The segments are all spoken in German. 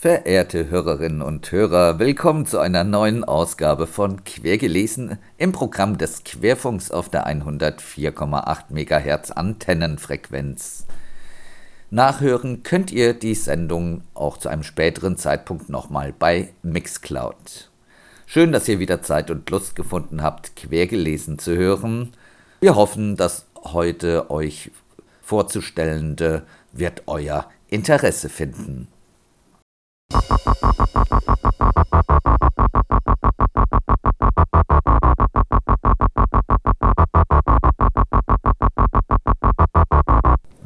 Verehrte Hörerinnen und Hörer, willkommen zu einer neuen Ausgabe von Quergelesen im Programm des Querfunks auf der 104,8 MHz Antennenfrequenz. Nachhören könnt ihr die Sendung auch zu einem späteren Zeitpunkt nochmal bei Mixcloud. Schön, dass ihr wieder Zeit und Lust gefunden habt, quergelesen zu hören. Wir hoffen, das heute euch vorzustellende wird euer Interesse finden.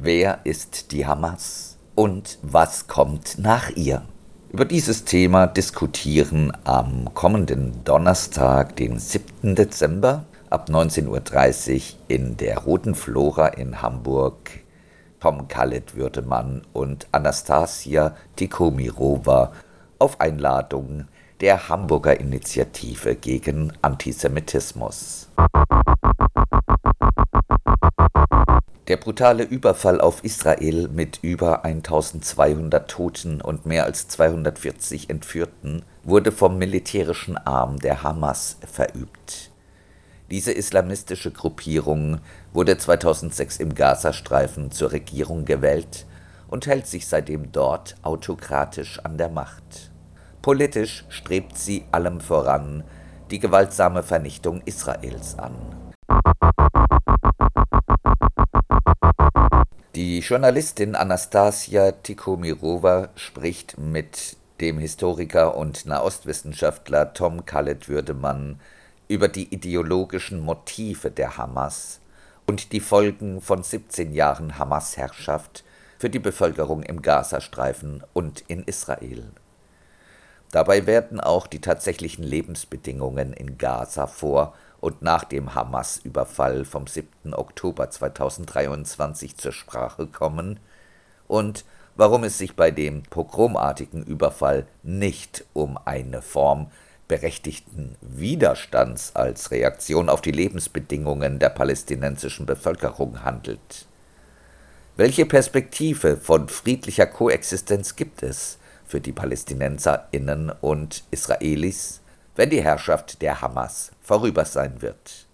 Wer ist die Hamas und was kommt nach ihr? Über dieses Thema diskutieren am kommenden Donnerstag, den 7. Dezember ab 19.30 Uhr in der Roten Flora in Hamburg Tom Khaled Würdemann und Anastasia Tikomirova auf Einladung der Hamburger Initiative gegen Antisemitismus. Der brutale Überfall auf Israel mit über 1200 Toten und mehr als 240 Entführten wurde vom militärischen Arm der Hamas verübt. Diese islamistische Gruppierung wurde 2006 im Gazastreifen zur Regierung gewählt und hält sich seitdem dort autokratisch an der Macht. Politisch strebt sie allem voran die gewaltsame Vernichtung Israels an. Die Journalistin Anastasia Tikomirova spricht mit dem Historiker und Nahostwissenschaftler Tom Khaled Würdemann über die ideologischen Motive der Hamas und die Folgen von 17 Jahren Hamas-Herrschaft für die Bevölkerung im Gazastreifen und in Israel. Dabei werden auch die tatsächlichen Lebensbedingungen in Gaza vor und nach dem Hamas-Überfall vom 7. Oktober 2023 zur Sprache kommen und warum es sich bei dem pogromartigen Überfall nicht um eine Form berechtigten Widerstands als Reaktion auf die Lebensbedingungen der palästinensischen Bevölkerung handelt. Welche Perspektive von friedlicher Koexistenz gibt es für die Palästinenserinnen und Israelis wenn die Herrschaft der Hamas vorüber sein wird.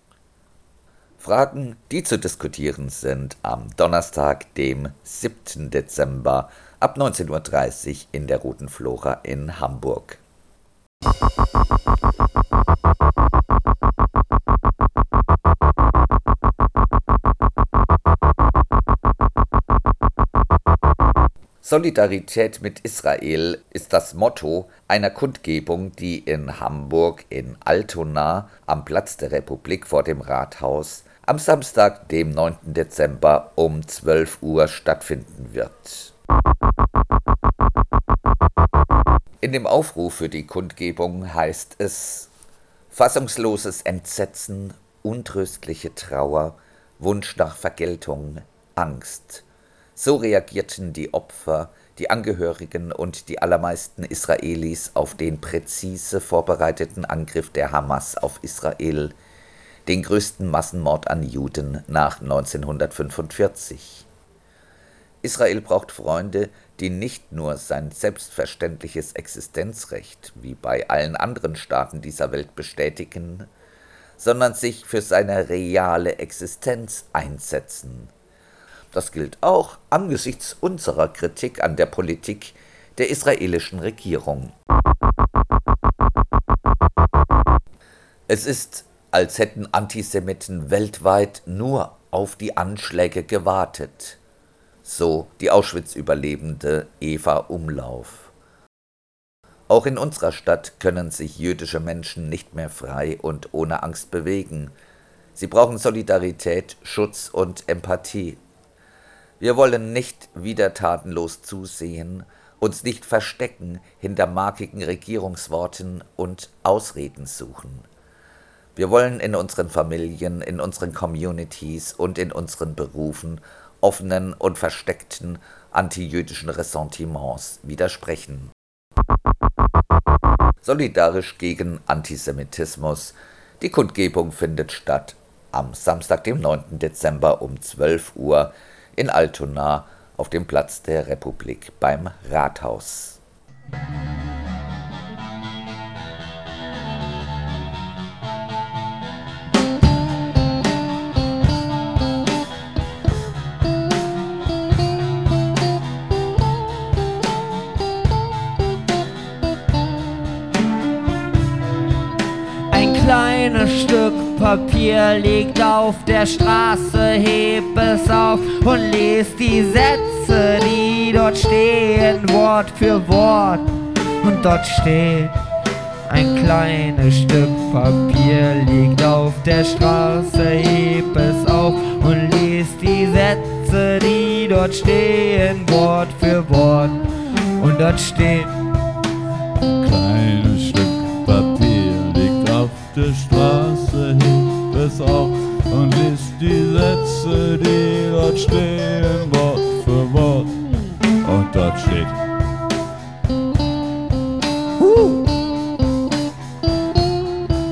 Fragen, die zu diskutieren sind am Donnerstag, dem 7. Dezember ab 19.30 Uhr in der Roten Flora in Hamburg. Solidarität mit Israel ist das Motto einer Kundgebung, die in Hamburg in Altona am Platz der Republik vor dem Rathaus am Samstag, dem 9. Dezember um 12 Uhr stattfinden wird. In dem Aufruf für die Kundgebung heißt es Fassungsloses Entsetzen, untröstliche Trauer, Wunsch nach Vergeltung, Angst, so reagierten die Opfer, die Angehörigen und die allermeisten Israelis auf den präzise vorbereiteten Angriff der Hamas auf Israel, den größten Massenmord an Juden nach 1945. Israel braucht Freunde, die nicht nur sein selbstverständliches Existenzrecht wie bei allen anderen Staaten dieser Welt bestätigen, sondern sich für seine reale Existenz einsetzen das gilt auch angesichts unserer Kritik an der Politik der israelischen Regierung. Es ist, als hätten Antisemiten weltweit nur auf die Anschläge gewartet, so die Auschwitz-Überlebende Eva Umlauf. Auch in unserer Stadt können sich jüdische Menschen nicht mehr frei und ohne Angst bewegen. Sie brauchen Solidarität, Schutz und Empathie Wir wollen nicht wieder tatenlos zusehen, uns nicht verstecken hinter markigen Regierungsworten und Ausreden suchen. Wir wollen in unseren Familien, in unseren Communities und in unseren Berufen offenen und versteckten antijüdischen Ressentiments widersprechen. Solidarisch gegen Antisemitismus. Die Kundgebung findet statt am Samstag, dem 9. Dezember um 12 Uhr in Altona auf dem Platz der Republik beim Rathaus. Liegt auf der Straße, heb es auf und les die Sätze, die dort stehen, Wort für Wort. Und dort steht, ein kleines Stück Papier liegt auf der Straße, heb es auf und les die Sätze, die dort stehen, Wort für Wort. Und dort steht, kleines Stück Papier liegt auf der Straße, es auf und liest die Sätze, die dort stehen, Wort für Wort. Und dort steht,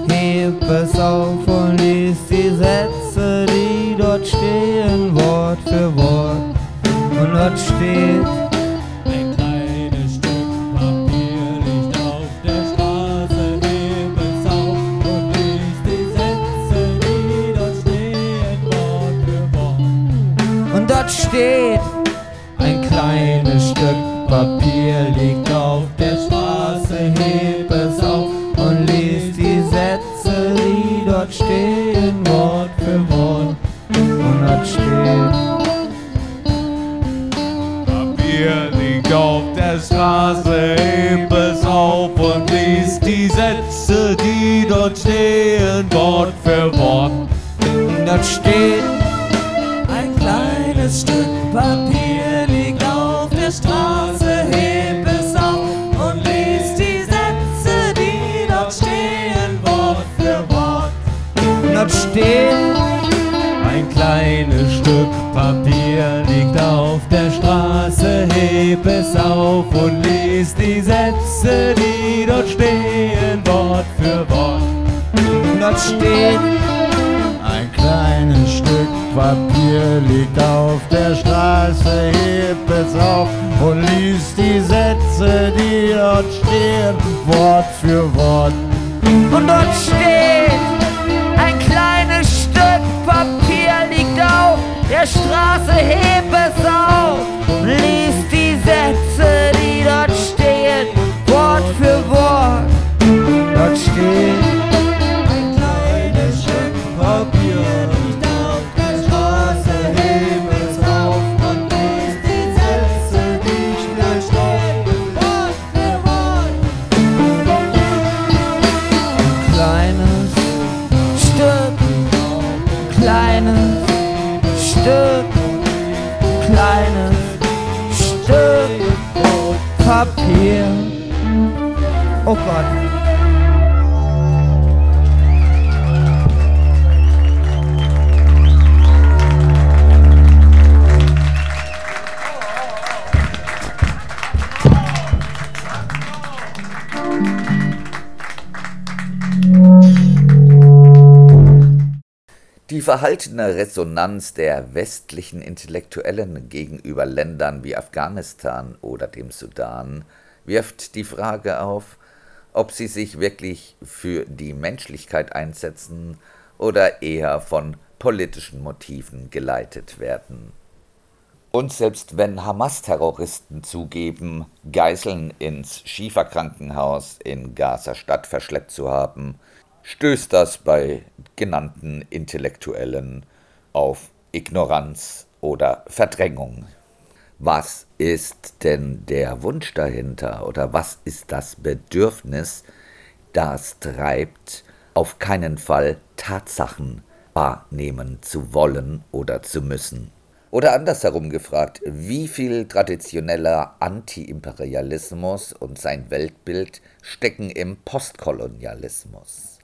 Heb es auf und lies die Sätze, die dort stehen, Wort für Wort. Und dort steht, Papier liegt auf der Straße, heb es auf und liest die Sätze, die dort stehen, Wort für Wort. und dort steht, Ein kleines Stück Papier liegt auf der Straße, heb es auf und lies die Sätze, die dort stehen, Wort für Wort. und dort steht, Ein kleines Stück Papier heb es auf und liest die Sätze, die dort stehen, Wort für Wort. und dort steht, Ein kleines Stück Papier liegt auf der Straße, heb es auf und liest die Sätze, die dort stehen, Wort für Wort. Und dort steht, ein kleines Stück Papier liegt auf der Straße, heb es auf, Die verhaltene Resonanz der westlichen Intellektuellen gegenüber Ländern wie Afghanistan oder dem Sudan wirft die Frage auf, ob sie sich wirklich für die Menschlichkeit einsetzen oder eher von politischen Motiven geleitet werden. Und selbst wenn Hamas-Terroristen zugeben, Geiseln ins Schieferkrankenhaus in Gaza-Stadt verschleppt zu haben, stößt das bei genannten Intellektuellen auf Ignoranz oder Verdrängung. Was ist denn der Wunsch dahinter oder was ist das Bedürfnis, das treibt, auf keinen Fall Tatsachen wahrnehmen zu wollen oder zu müssen? Oder andersherum gefragt, wie viel traditioneller Anti-Imperialismus und sein Weltbild stecken im Postkolonialismus?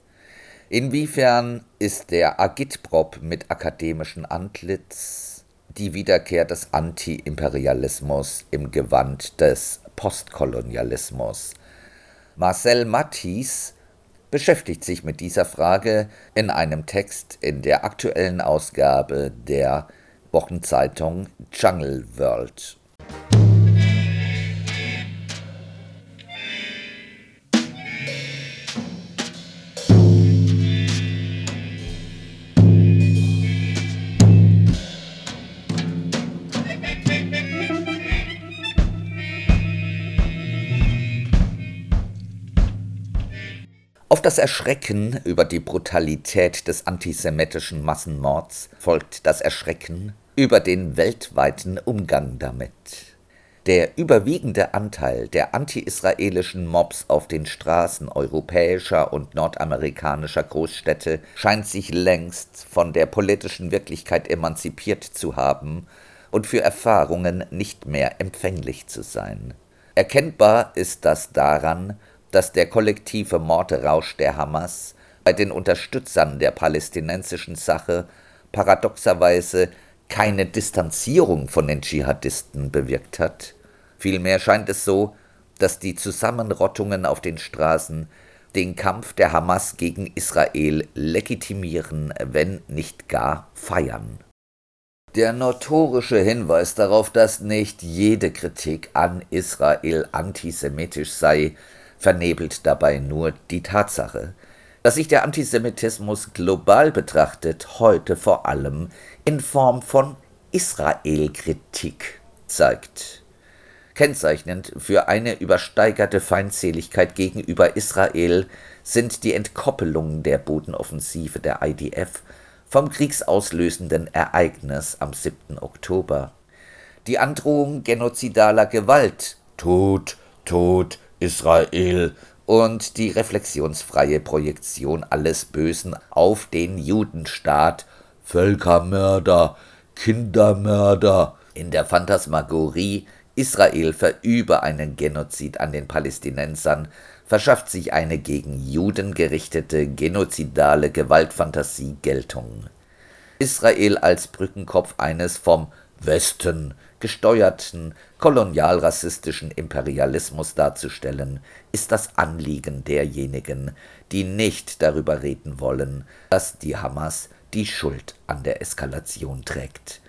Inwiefern ist der Agitprop mit akademischem Antlitz die Wiederkehr des Anti-Imperialismus im Gewand des Postkolonialismus? Marcel Mattis beschäftigt sich mit dieser Frage in einem Text in der aktuellen Ausgabe der Wochenzeitung Jungle World. Das Erschrecken über die Brutalität des antisemitischen Massenmords folgt das Erschrecken über den weltweiten Umgang damit. Der überwiegende Anteil der anti-israelischen Mobs auf den Straßen europäischer und nordamerikanischer Großstädte scheint sich längst von der politischen Wirklichkeit emanzipiert zu haben und für Erfahrungen nicht mehr empfänglich zu sein. Erkennbar ist das daran, dass der kollektive Mordrausch der Hamas bei den Unterstützern der palästinensischen Sache paradoxerweise keine Distanzierung von den Dschihadisten bewirkt hat. Vielmehr scheint es so, dass die Zusammenrottungen auf den Straßen den Kampf der Hamas gegen Israel legitimieren, wenn nicht gar feiern. Der notorische Hinweis darauf, dass nicht jede Kritik an Israel antisemitisch sei, vernebelt dabei nur die Tatsache, dass sich der Antisemitismus global betrachtet heute vor allem in Form von Israelkritik zeigt. Kennzeichnend für eine übersteigerte Feindseligkeit gegenüber Israel sind die Entkoppelungen der Bodenoffensive der IDF vom kriegsauslösenden Ereignis am 7. Oktober. Die Androhung genozidaler Gewalt, Tod, Tod, Israel und die reflexionsfreie Projektion alles Bösen auf den Judenstaat, Völkermörder, Kindermörder. In der Phantasmagorie Israel verübe einen Genozid an den Palästinensern, verschafft sich eine gegen Juden gerichtete genozidale Gewaltfantasie Geltung. Israel als Brückenkopf eines vom Westen gesteuerten kolonialrassistischen Imperialismus darzustellen, ist das Anliegen derjenigen, die nicht darüber reden wollen, dass die Hamas die Schuld an der Eskalation trägt.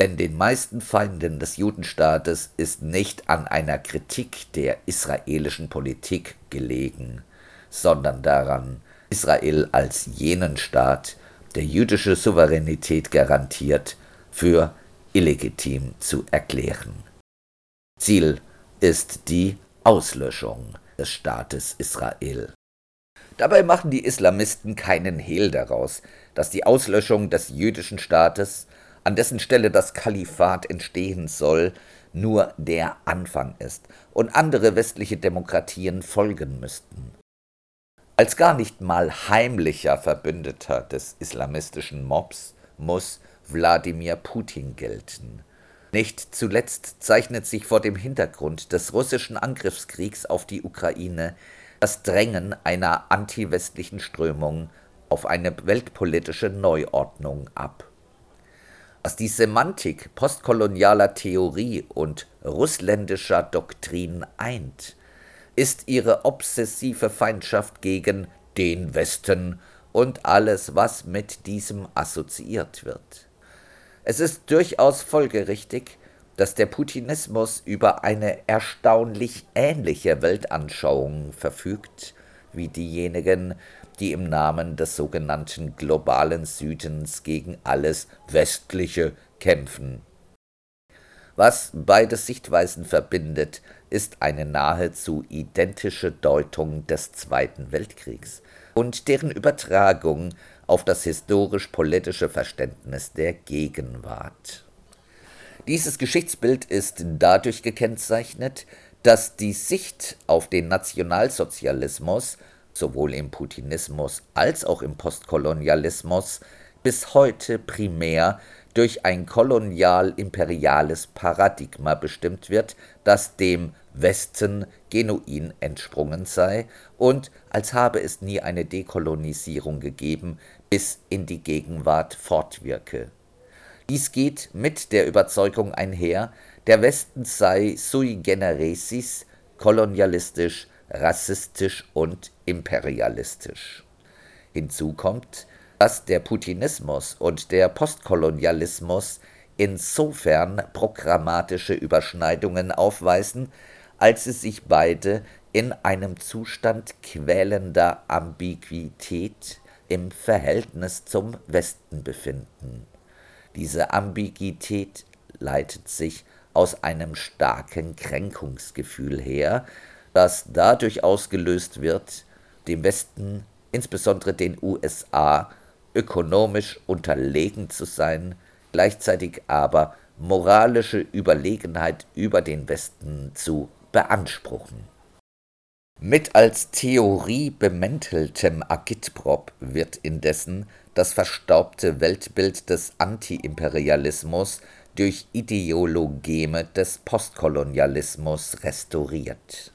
Denn den meisten Feinden des Judenstaates ist nicht an einer Kritik der israelischen Politik gelegen, sondern daran, Israel als jenen Staat, der jüdische Souveränität garantiert, für illegitim zu erklären. Ziel ist die Auslöschung des Staates Israel. Dabei machen die Islamisten keinen Hehl daraus, dass die Auslöschung des jüdischen Staates, an dessen Stelle das Kalifat entstehen soll, nur der Anfang ist und andere westliche Demokratien folgen müssten. Als gar nicht mal heimlicher Verbündeter des islamistischen Mobs muss Wladimir Putin gelten. Nicht zuletzt zeichnet sich vor dem Hintergrund des russischen Angriffskriegs auf die Ukraine das Drängen einer antiwestlichen Strömung auf eine weltpolitische Neuordnung ab. Was die Semantik postkolonialer Theorie und russländischer Doktrin eint, ist ihre obsessive Feindschaft gegen den Westen und alles, was mit diesem assoziiert wird. Es ist durchaus folgerichtig, dass der Putinismus über eine erstaunlich ähnliche Weltanschauung verfügt wie diejenigen, die im Namen des sogenannten globalen Südens gegen alles Westliche kämpfen. Was beide Sichtweisen verbindet, ist eine nahezu identische Deutung des Zweiten Weltkriegs und deren Übertragung auf das historisch-politische Verständnis der Gegenwart. Dieses Geschichtsbild ist dadurch gekennzeichnet, dass die Sicht auf den Nationalsozialismus sowohl im Putinismus als auch im Postkolonialismus bis heute primär durch ein kolonial-imperiales Paradigma bestimmt wird, das dem Westen genuin entsprungen sei und als habe es nie eine Dekolonisierung gegeben, bis in die Gegenwart fortwirke. Dies geht mit der Überzeugung einher, der Westen sei sui generesis kolonialistisch, rassistisch und imperialistisch. Hinzu kommt, dass der Putinismus und der Postkolonialismus insofern programmatische Überschneidungen aufweisen, als sie sich beide in einem Zustand quälender Ambiguität im Verhältnis zum Westen befinden. Diese Ambiguität leitet sich aus einem starken Kränkungsgefühl her, das dadurch ausgelöst wird, dem Westen, insbesondere den USA, ökonomisch unterlegen zu sein, gleichzeitig aber moralische Überlegenheit über den Westen zu beanspruchen. Mit als Theorie bemänteltem Agitprop wird indessen das verstaubte Weltbild des Antiimperialismus durch Ideologeme des Postkolonialismus restauriert.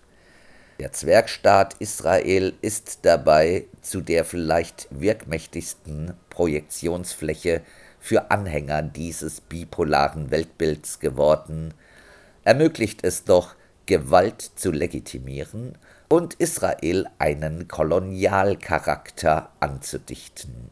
Der Zwergstaat Israel ist dabei zu der vielleicht wirkmächtigsten Projektionsfläche für Anhänger dieses bipolaren Weltbilds geworden, ermöglicht es doch, Gewalt zu legitimieren und Israel einen Kolonialcharakter anzudichten.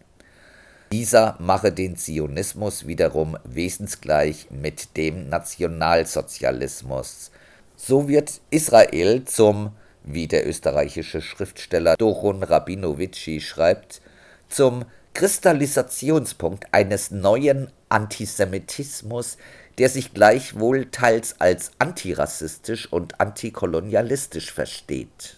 Dieser mache den Zionismus wiederum wesensgleich mit dem Nationalsozialismus. So wird Israel zum wie der österreichische Schriftsteller Doron Rabinowitschi schreibt, zum Kristallisationspunkt eines neuen Antisemitismus, der sich gleichwohl teils als antirassistisch und antikolonialistisch versteht.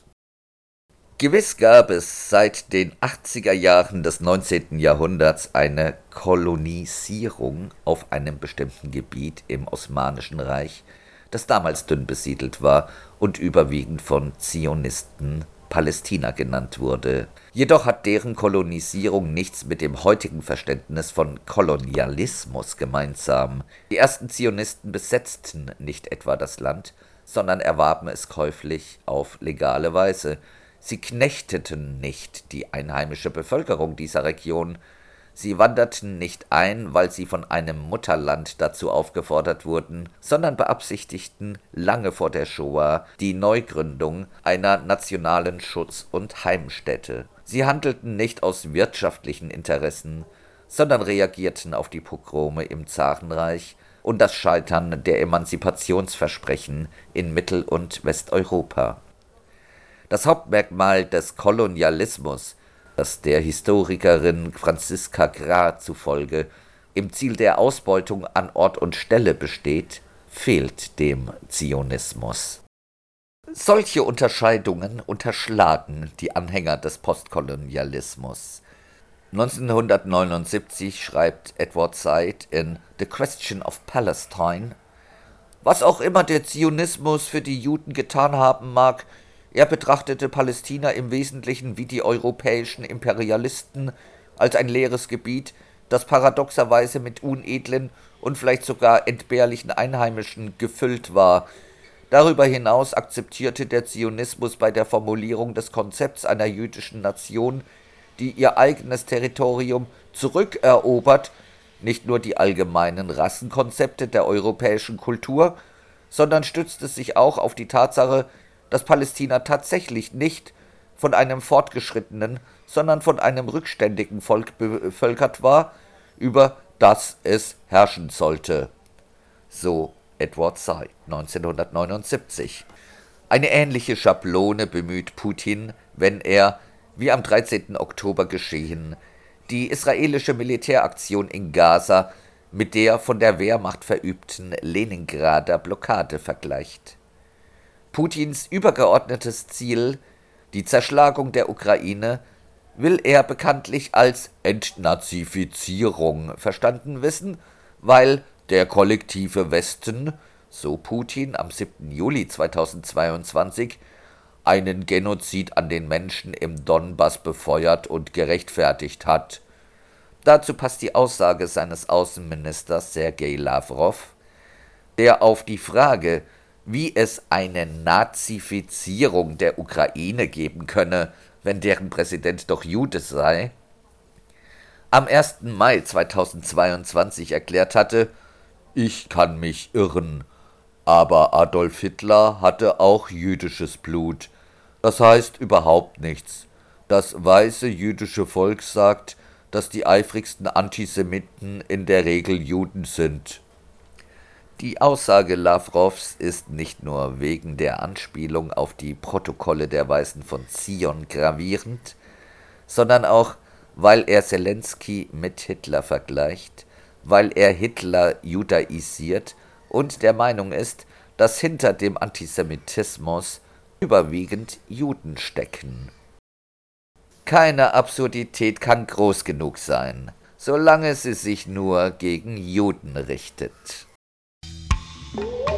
Gewiss gab es seit den 80er Jahren des 19. Jahrhunderts eine Kolonisierung auf einem bestimmten Gebiet im Osmanischen Reich, das damals dünn besiedelt war und überwiegend von Zionisten Palästina genannt wurde. Jedoch hat deren Kolonisierung nichts mit dem heutigen Verständnis von Kolonialismus gemeinsam. Die ersten Zionisten besetzten nicht etwa das Land, sondern erwarben es käuflich auf legale Weise. Sie knechteten nicht die einheimische Bevölkerung dieser Region, Sie wanderten nicht ein, weil sie von einem Mutterland dazu aufgefordert wurden, sondern beabsichtigten lange vor der Shoah die Neugründung einer nationalen Schutz- und Heimstätte. Sie handelten nicht aus wirtschaftlichen Interessen, sondern reagierten auf die Pogrome im Zarenreich und das Scheitern der Emanzipationsversprechen in Mittel- und Westeuropa. Das Hauptmerkmal des Kolonialismus das der Historikerin Franziska Grah zufolge im Ziel der Ausbeutung an Ort und Stelle besteht, fehlt dem Zionismus. Solche Unterscheidungen unterschlagen die Anhänger des Postkolonialismus. 1979 schreibt Edward Said in The Question of Palestine Was auch immer der Zionismus für die Juden getan haben mag, er betrachtete Palästina im Wesentlichen wie die europäischen Imperialisten als ein leeres Gebiet, das paradoxerweise mit unedlen und vielleicht sogar entbehrlichen Einheimischen gefüllt war. Darüber hinaus akzeptierte der Zionismus bei der Formulierung des Konzepts einer jüdischen Nation, die ihr eigenes Territorium zurückerobert, nicht nur die allgemeinen Rassenkonzepte der europäischen Kultur, sondern stützte sich auch auf die Tatsache, dass Palästina tatsächlich nicht von einem fortgeschrittenen, sondern von einem rückständigen Volk bevölkert war, über das es herrschen sollte. So Edward Said 1979. Eine ähnliche Schablone bemüht Putin, wenn er, wie am 13. Oktober geschehen, die israelische Militäraktion in Gaza mit der von der Wehrmacht verübten Leningrader Blockade vergleicht. Putins übergeordnetes Ziel, die Zerschlagung der Ukraine, will er bekanntlich als Entnazifizierung verstanden wissen, weil der kollektive Westen, so Putin am 7. Juli 2022, einen Genozid an den Menschen im Donbass befeuert und gerechtfertigt hat. Dazu passt die Aussage seines Außenministers Sergei Lavrov, der auf die Frage, wie es eine Nazifizierung der Ukraine geben könne, wenn deren Präsident doch Jude sei, am 1. Mai 2022 erklärt hatte, ich kann mich irren, aber Adolf Hitler hatte auch jüdisches Blut. Das heißt überhaupt nichts. Das weiße jüdische Volk sagt, dass die eifrigsten Antisemiten in der Regel Juden sind. Die Aussage Lavrovs ist nicht nur wegen der Anspielung auf die Protokolle der Weißen von Zion gravierend, sondern auch, weil er Zelensky mit Hitler vergleicht, weil er Hitler judaisiert und der Meinung ist, dass hinter dem Antisemitismus überwiegend Juden stecken. Keine Absurdität kann groß genug sein, solange sie sich nur gegen Juden richtet. Thank.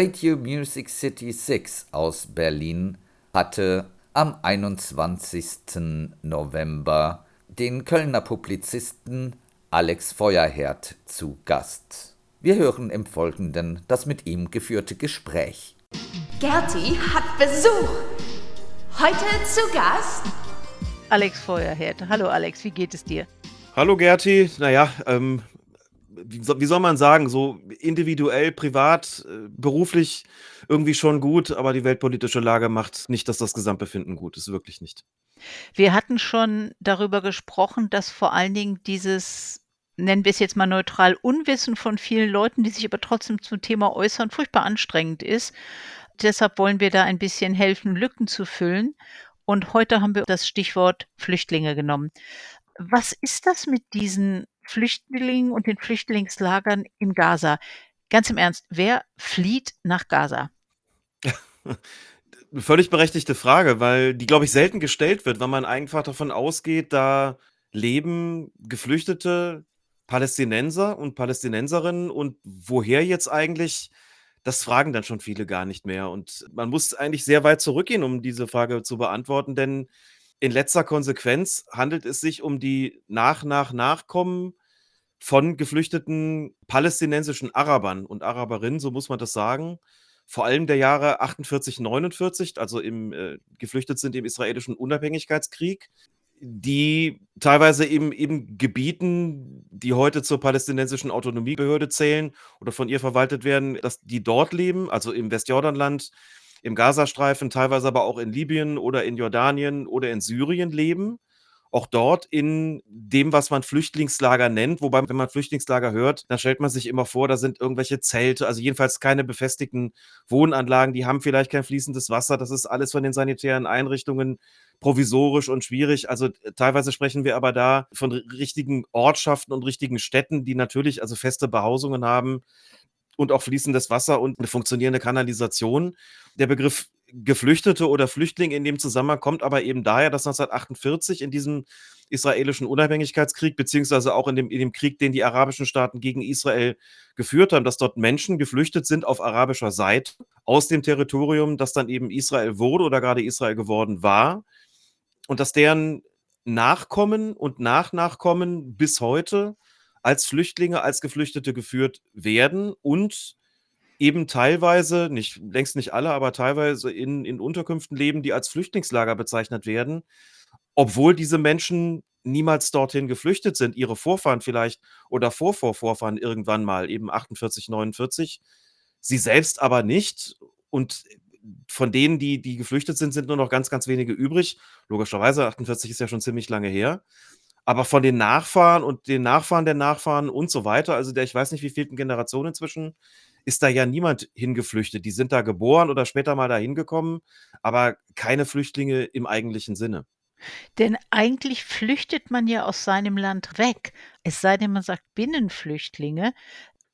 Radio Music City 6 aus Berlin hatte am 21. November den Kölner Publizisten Alex Feuerherd zu Gast. Wir hören im Folgenden das mit ihm geführte Gespräch. Gerti hat Besuch. Heute zu Gast Alex Feuerherd. Hallo Alex, wie geht es dir? Hallo Gerti, naja, ähm, wie, wie soll man sagen, so individuell, privat, äh, beruflich irgendwie schon gut, aber die weltpolitische Lage macht nicht, dass das Gesamtbefinden gut ist, wirklich nicht. Wir hatten schon darüber gesprochen, dass vor allen Dingen dieses, nennen wir es jetzt mal neutral, Unwissen von vielen Leuten, die sich aber trotzdem zum Thema äußern, furchtbar anstrengend ist. Deshalb wollen wir da ein bisschen helfen, Lücken zu füllen. Und heute haben wir das Stichwort Flüchtlinge genommen. Was ist das mit diesen Flüchtlingen und den Flüchtlingslagern in Gaza? Ganz im Ernst, wer flieht nach Gaza? Völlig berechtigte Frage, weil die, glaube ich, selten gestellt wird, weil man einfach davon ausgeht, da leben Geflüchtete, Palästinenser und Palästinenserinnen und woher jetzt eigentlich? Das fragen dann schon viele gar nicht mehr. Und man muss eigentlich sehr weit zurückgehen, um diese Frage zu beantworten, denn in letzter Konsequenz handelt es sich um die nach nach Nachkommen von geflüchteten palästinensischen Arabern und Araberinnen, so muss man das sagen. Vor allem der Jahre 48, 49, also im, äh, geflüchtet sind im israelischen Unabhängigkeitskrieg, die teilweise eben eben Gebieten, die heute zur palästinensischen Autonomiebehörde zählen oder von ihr verwaltet werden, dass die dort leben, also im Westjordanland, im Gazastreifen, teilweise aber auch in Libyen oder in Jordanien oder in Syrien leben. Auch dort in dem, was man Flüchtlingslager nennt, wobei, wenn man Flüchtlingslager hört, dann stellt man sich immer vor, da sind irgendwelche Zelte, also jedenfalls keine befestigten Wohnanlagen, die haben vielleicht kein fließendes Wasser, das ist alles von den sanitären Einrichtungen provisorisch und schwierig. Also äh, teilweise sprechen wir aber da von richtigen Ortschaften und richtigen Städten, die natürlich also feste Behausungen haben, und auch fließendes Wasser und eine funktionierende Kanalisation. Der Begriff Geflüchtete oder Flüchtling in dem Zusammenhang kommt aber eben daher, dass 1948 in diesem israelischen Unabhängigkeitskrieg, beziehungsweise auch in dem, in dem Krieg, den die arabischen Staaten gegen Israel geführt haben, dass dort Menschen geflüchtet sind auf arabischer Seite aus dem Territorium, das dann eben Israel wurde oder gerade Israel geworden war. Und dass deren Nachkommen und Nachnachkommen bis heute als Flüchtlinge, als Geflüchtete geführt werden und eben teilweise, nicht, längst nicht alle, aber teilweise in, in Unterkünften leben, die als Flüchtlingslager bezeichnet werden, obwohl diese Menschen niemals dorthin geflüchtet sind, ihre Vorfahren vielleicht oder Vorvorvorfahren irgendwann mal, eben 48, 49, sie selbst aber nicht. Und von denen, die, die geflüchtet sind, sind nur noch ganz, ganz wenige übrig. Logischerweise, 48 ist ja schon ziemlich lange her. Aber von den Nachfahren und den Nachfahren der Nachfahren und so weiter, also der ich weiß nicht, wievielten Generation inzwischen, ist da ja niemand hingeflüchtet. Die sind da geboren oder später mal da hingekommen, aber keine Flüchtlinge im eigentlichen Sinne. Denn eigentlich flüchtet man ja aus seinem Land weg. Es sei denn, man sagt Binnenflüchtlinge.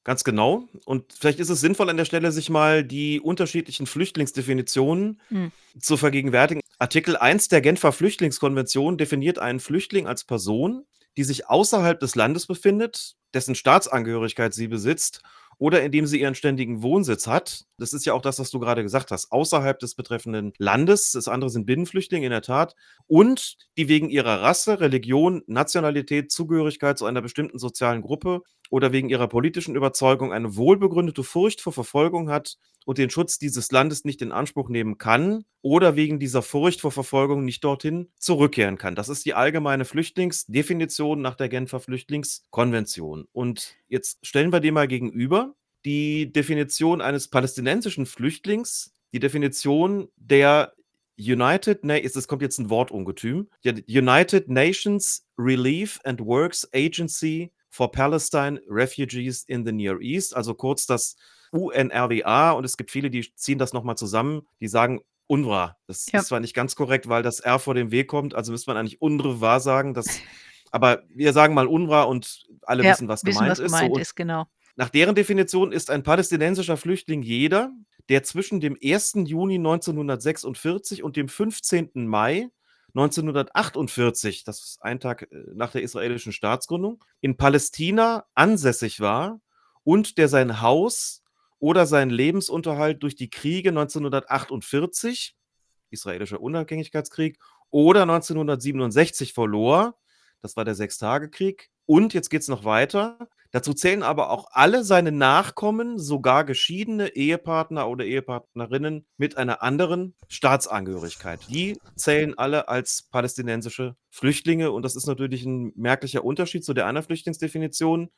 Ganz genau. Und vielleicht ist es sinnvoll an der Stelle, sich mal die unterschiedlichen Flüchtlingsdefinitionen Hm. zu vergegenwärtigen. Artikel 1 der Genfer Flüchtlingskonvention definiert einen Flüchtling als Person, die sich außerhalb des Landes befindet, dessen Staatsangehörigkeit sie besitzt oder in dem sie ihren ständigen Wohnsitz hat. Das ist ja auch das, was du gerade gesagt hast. Außerhalb des betreffenden Landes. Das andere sind Binnenflüchtlinge in der Tat. Und die wegen ihrer Rasse, Religion, Nationalität, Zugehörigkeit zu einer bestimmten sozialen Gruppe oder wegen ihrer politischen Überzeugung eine wohlbegründete Furcht vor Verfolgung hat und den Schutz dieses Landes nicht in Anspruch nehmen kann oder wegen dieser Furcht vor Verfolgung nicht dorthin zurückkehren kann. Das ist die allgemeine Flüchtlingsdefinition nach der Genfer Flüchtlingskonvention. Und jetzt stellen wir dem mal gegenüber die Definition eines palästinensischen Flüchtlings, die Definition der United Na es kommt jetzt ein Wortungetüm. United Nations Relief and Works Agency for Palestine Refugees in the Near East, also kurz das UNRWA und es gibt viele, die ziehen das noch mal zusammen, die sagen UNRWA. Das Ja. ist zwar nicht ganz korrekt, weil das R vor dem W kommt, also müsste man eigentlich UNRWA sagen, das aber wir sagen mal UNRWA und alle Ja, wissen, was gemeint was ist. gemeint So, ist, genau. nach deren Definition ist ein palästinensischer Flüchtling jeder, der zwischen dem 1. Juni 1946 und dem 15. Mai 1948, das ist ein Tag äh, nach der israelischen Staatsgründung, in Palästina ansässig war und der sein Haus oder seinen Lebensunterhalt durch die Kriege 1948, israelischer Unabhängigkeitskrieg, oder 1967 verlor, das war der Sechstagekrieg. Und jetzt geht es noch weiter. Dazu zählen aber auch alle seine Nachkommen, sogar geschiedene Ehepartner oder Ehepartnerinnen mit einer anderen Staatsangehörigkeit. Die zählen alle als palästinensische Flüchtlinge und das ist natürlich ein merklicher Unterschied zu der anderen Flüchtlingsdefinition.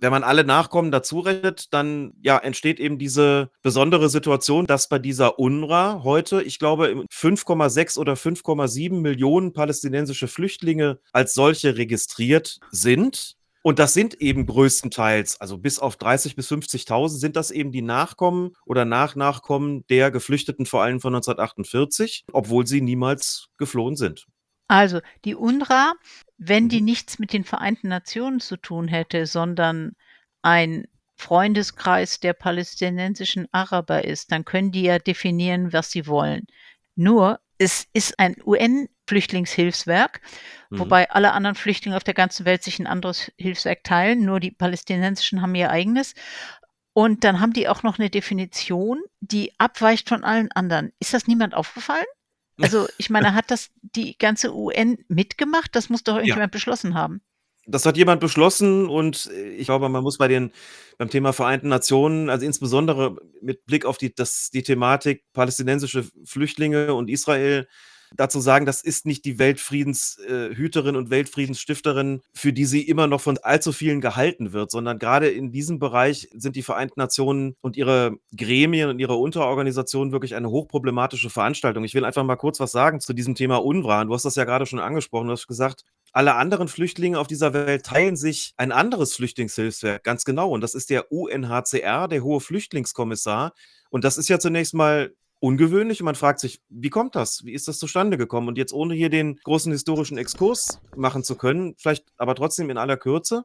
Wenn man alle Nachkommen dazu rechnet, dann ja, entsteht eben diese besondere Situation, dass bei dieser UNRWA heute, ich glaube, 5,6 oder 5,7 Millionen palästinensische Flüchtlinge als solche registriert sind. Und das sind eben größtenteils, also bis auf 30.000 bis 50.000, sind das eben die Nachkommen oder Nachnachkommen der Geflüchteten, vor allem von 1948, obwohl sie niemals geflohen sind. Also die UNRWA, wenn die Mhm. nichts mit den Vereinten Nationen zu tun hätte, sondern ein Freundeskreis der palästinensischen Araber ist, dann können die ja definieren, was sie wollen. Nur, es ist ein UN-Flüchtlingshilfswerk, Mhm. wobei alle anderen Flüchtlinge auf der ganzen Welt sich ein anderes Hilfswerk teilen, nur die palästinensischen haben ihr eigenes. Und dann haben die auch noch eine Definition, die abweicht von allen anderen. Ist das niemand aufgefallen? Also, ich meine, hat das die ganze UN mitgemacht? Das muss doch Ja. irgendjemand beschlossen haben. Das hat jemand beschlossen und äh, ich glaube, man muss bei den beim Thema Vereinten Nationen, also insbesondere mit Blick auf die das die Thematik palästinensische Flüchtlinge und Israel dazu sagen, das ist nicht die Weltfriedenshüterin äh, und Weltfriedensstifterin, für die sie immer noch von allzu vielen gehalten wird, sondern gerade in diesem Bereich sind die Vereinten Nationen und ihre Gremien und ihre Unterorganisationen wirklich eine hochproblematische Veranstaltung. Ich will einfach mal kurz was sagen zu diesem Thema UNRWA. Du hast das ja gerade schon angesprochen. Du hast gesagt, alle anderen Flüchtlinge auf dieser Welt teilen sich ein anderes Flüchtlingshilfswerk, ganz genau. Und das ist der UNHCR, der Hohe Flüchtlingskommissar. Und das ist ja zunächst mal ungewöhnlich und man fragt sich, wie kommt das? Wie ist das zustande gekommen? Und jetzt ohne hier den großen historischen Exkurs machen zu können, vielleicht aber trotzdem in aller Kürze.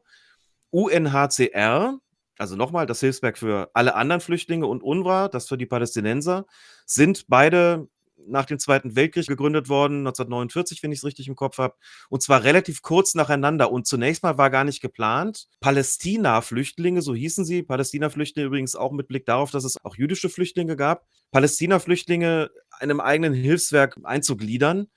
UNHCR, also nochmal das Hilfswerk für alle anderen Flüchtlinge und UNRWA, das für die Palästinenser, sind beide nach dem Zweiten Weltkrieg gegründet worden, 1949, wenn ich es richtig im Kopf habe, und zwar relativ kurz nacheinander. Und zunächst mal war gar nicht geplant, Palästina-Flüchtlinge, so hießen sie, Palästina-Flüchtlinge übrigens auch mit Blick darauf, dass es auch jüdische Flüchtlinge gab, Palästina-Flüchtlinge einem eigenen Hilfswerk einzugliedern,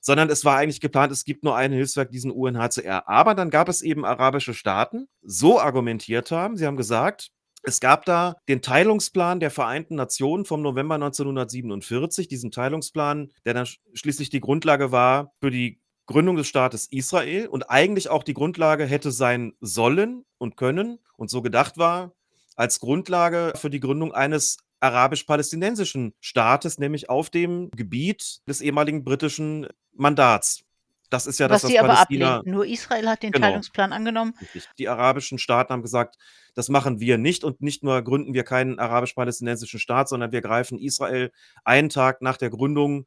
sondern es war eigentlich geplant, es gibt nur ein Hilfswerk, diesen UNHCR. Aber dann gab es eben arabische Staaten, so argumentiert haben, sie haben gesagt, es gab da den Teilungsplan der Vereinten Nationen vom November 1947, diesen Teilungsplan, der dann schließlich die Grundlage war für die Gründung des Staates Israel und eigentlich auch die Grundlage hätte sein sollen und können und so gedacht war, als Grundlage für die Gründung eines arabisch-palästinensischen Staates, nämlich auf dem Gebiet des ehemaligen britischen Mandats. Das ist ja das, Was was sie aber ablehnt. Nur Israel hat den Genau. Teilungsplan angenommen. Die arabischen Staaten haben gesagt, das machen wir nicht und nicht nur gründen wir keinen arabisch-palästinensischen Staat, sondern wir greifen Israel einen Tag nach der Gründung,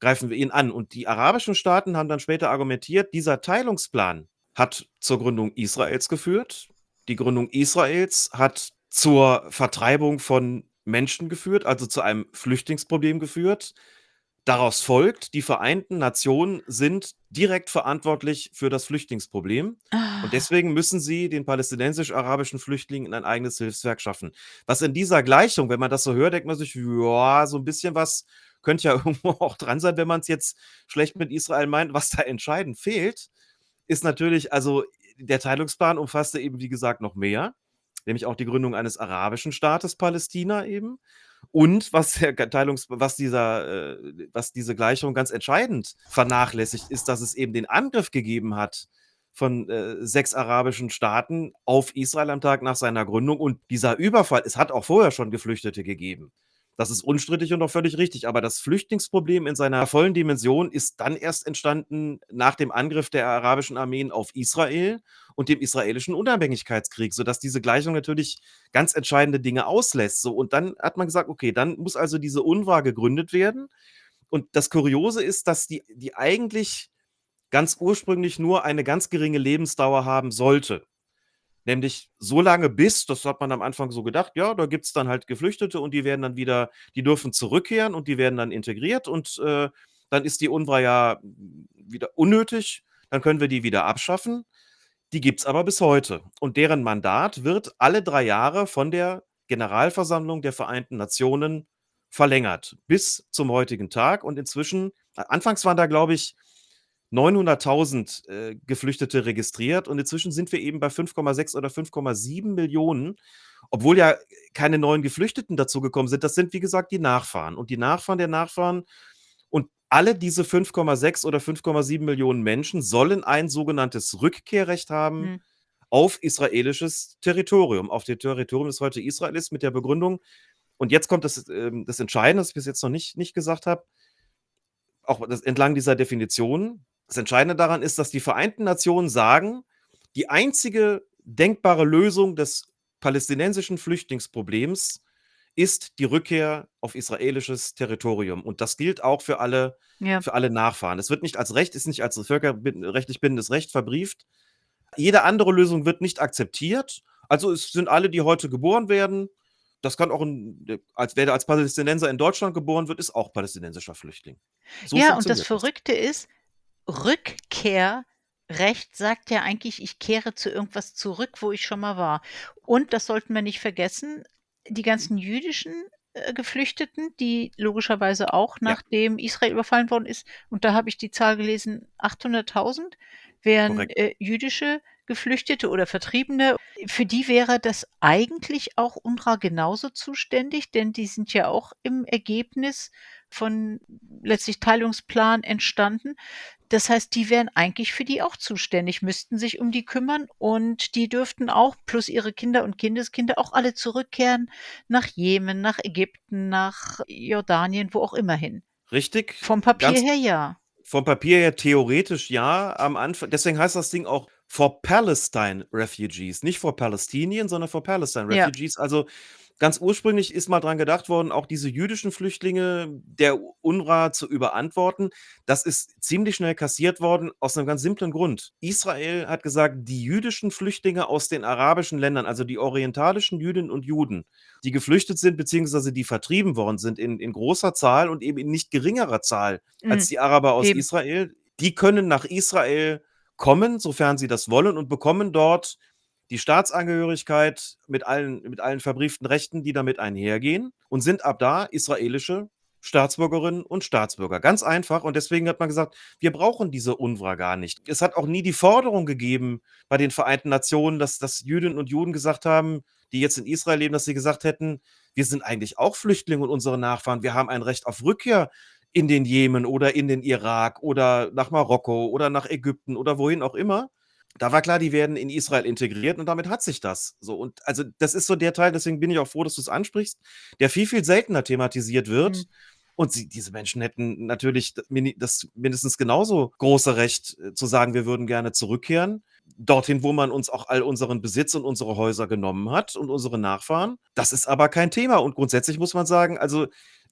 greifen wir ihn an. Und die arabischen Staaten haben dann später argumentiert, dieser Teilungsplan hat zur Gründung Israels geführt. Die Gründung Israels hat zur Vertreibung von Menschen geführt, also zu einem Flüchtlingsproblem geführt. Daraus folgt, die Vereinten Nationen sind direkt verantwortlich für das Flüchtlingsproblem. Ah. Und deswegen müssen sie den palästinensisch-arabischen Flüchtlingen ein eigenes Hilfswerk schaffen. Was in dieser Gleichung, wenn man das so hört, denkt man sich, ja, so ein bisschen was könnte ja irgendwo auch dran sein, wenn man es jetzt schlecht mit Israel meint. Was da entscheidend fehlt, ist natürlich, also der Teilungsplan umfasste eben, wie gesagt, noch mehr, nämlich auch die Gründung eines arabischen Staates Palästina eben. Und was der Teilungs was dieser, äh, was diese Gleichung ganz entscheidend vernachlässigt, ist, dass es eben den Angriff gegeben hat von äh, sechs arabischen Staaten auf Israel am Tag nach seiner Gründung. Und dieser Überfall, es hat auch vorher schon Geflüchtete gegeben. Das ist unstrittig und auch völlig richtig. Aber das Flüchtlingsproblem in seiner vollen Dimension ist dann erst entstanden nach dem Angriff der arabischen Armeen auf Israel und dem israelischen Unabhängigkeitskrieg, sodass diese Gleichung natürlich ganz entscheidende Dinge auslässt. So, und dann hat man gesagt, okay, dann muss also diese UNRWA gegründet werden. Und das Kuriose ist, dass die, die eigentlich ganz ursprünglich nur eine ganz geringe Lebensdauer haben sollte. Nämlich so lange bis, das hat man am Anfang so gedacht, ja, da gibt es dann halt Geflüchtete und die werden dann wieder, die dürfen zurückkehren und die werden dann integriert und äh, dann ist die UNRWA ja wieder unnötig, dann können wir die wieder abschaffen. Die gibt es aber bis heute. Und deren Mandat wird alle drei Jahre von der Generalversammlung der Vereinten Nationen verlängert, bis zum heutigen Tag. Und inzwischen, anfangs waren da, glaube ich, 900.000 äh, Geflüchtete registriert und inzwischen sind wir eben bei 5,6 oder 5,7 Millionen, obwohl ja keine neuen Geflüchteten dazugekommen sind. Das sind, wie gesagt, die Nachfahren und die Nachfahren der Nachfahren. Und alle diese 5,6 oder 5,7 Millionen Menschen sollen ein sogenanntes Rückkehrrecht haben Hm. auf israelisches Territorium, auf dem Territorium, das heute Israel ist, mit der Begründung. Und jetzt kommt das, ähm, das Entscheidende, das ich bis jetzt noch nicht, nicht gesagt habe, auch das, entlang dieser Definition. Das Entscheidende daran ist, dass die Vereinten Nationen sagen, die einzige denkbare Lösung des palästinensischen Flüchtlingsproblems ist die Rückkehr auf israelisches Territorium. Und das gilt auch für alle, Ja. für alle Nachfahren. Es wird nicht als Recht, ist nicht als völkerrechtlich bindendes Recht verbrieft. Jede andere Lösung wird nicht akzeptiert. Also es sind alle, die heute geboren werden. Das kann auch ein, als wer als Palästinenser in Deutschland geboren wird, ist auch palästinensischer Flüchtling. So ja, und das Verrückte ist, Rückkehrrecht sagt ja eigentlich, ich kehre zu irgendwas zurück, wo ich schon mal war. Und das sollten wir nicht vergessen, die ganzen jüdischen äh, Geflüchteten, die logischerweise auch Ja. nachdem Israel überfallen worden ist, und da habe ich die Zahl gelesen, 800.000 wären äh, jüdische Geflüchtete oder Vertriebene. Für die wäre das eigentlich auch UNRWA genauso zuständig, denn die sind ja auch im Ergebnis von letztlich Teilungsplan entstanden. Das heißt, die wären eigentlich für die auch zuständig, müssten sich um die kümmern und die dürften auch plus ihre Kinder und Kindeskinder auch alle zurückkehren nach Jemen, nach Ägypten, nach Jordanien, wo auch immer hin. Richtig. Vom Papier Ganz her ja. vom Papier her theoretisch ja. Am Anfang, deswegen heißt das Ding auch for Palestine Refugees. Nicht for Palestinian, sondern for Palestine Ja. Refugees. Also ganz ursprünglich ist mal dran gedacht worden, auch diese jüdischen Flüchtlinge der UNRWA zu überantworten. Das ist ziemlich schnell kassiert worden, aus einem ganz simplen Grund. Israel hat gesagt, die jüdischen Flüchtlinge aus den arabischen Ländern, also die orientalischen Jüdinnen und Juden, die geflüchtet sind, beziehungsweise die vertrieben worden sind in, in großer Zahl und eben in nicht geringerer Zahl als Mhm. die Araber aus Eben. Israel, die können nach Israel kommen, sofern sie das wollen, und bekommen dort die Staatsangehörigkeit mit allen, mit allen verbrieften Rechten, die damit einhergehen, und sind ab da israelische Staatsbürgerinnen und Staatsbürger. Ganz einfach. Und deswegen hat man gesagt, wir brauchen diese UNRWA gar nicht. Es hat auch nie die Forderung gegeben bei den Vereinten Nationen, dass, dass Jüdinnen und Juden gesagt haben, die jetzt in Israel leben, dass sie gesagt hätten, wir sind eigentlich auch Flüchtlinge und unsere Nachfahren, wir haben ein Recht auf Rückkehr in den Jemen oder in den Irak oder nach Marokko oder nach Ägypten oder wohin auch immer. Da war klar, die werden in Israel integriert und damit hat sich das. So und also das ist so der Teil, deswegen bin ich auch froh, dass du es ansprichst, der viel viel seltener thematisiert wird. Mhm. Und sie, diese Menschen hätten natürlich das mindestens genauso große Recht äh, zu sagen, wir würden gerne zurückkehren. Dorthin, wo man uns auch all unseren Besitz und unsere Häuser genommen hat und unsere Nachfahren. Das ist aber kein Thema. Und grundsätzlich muss man sagen, also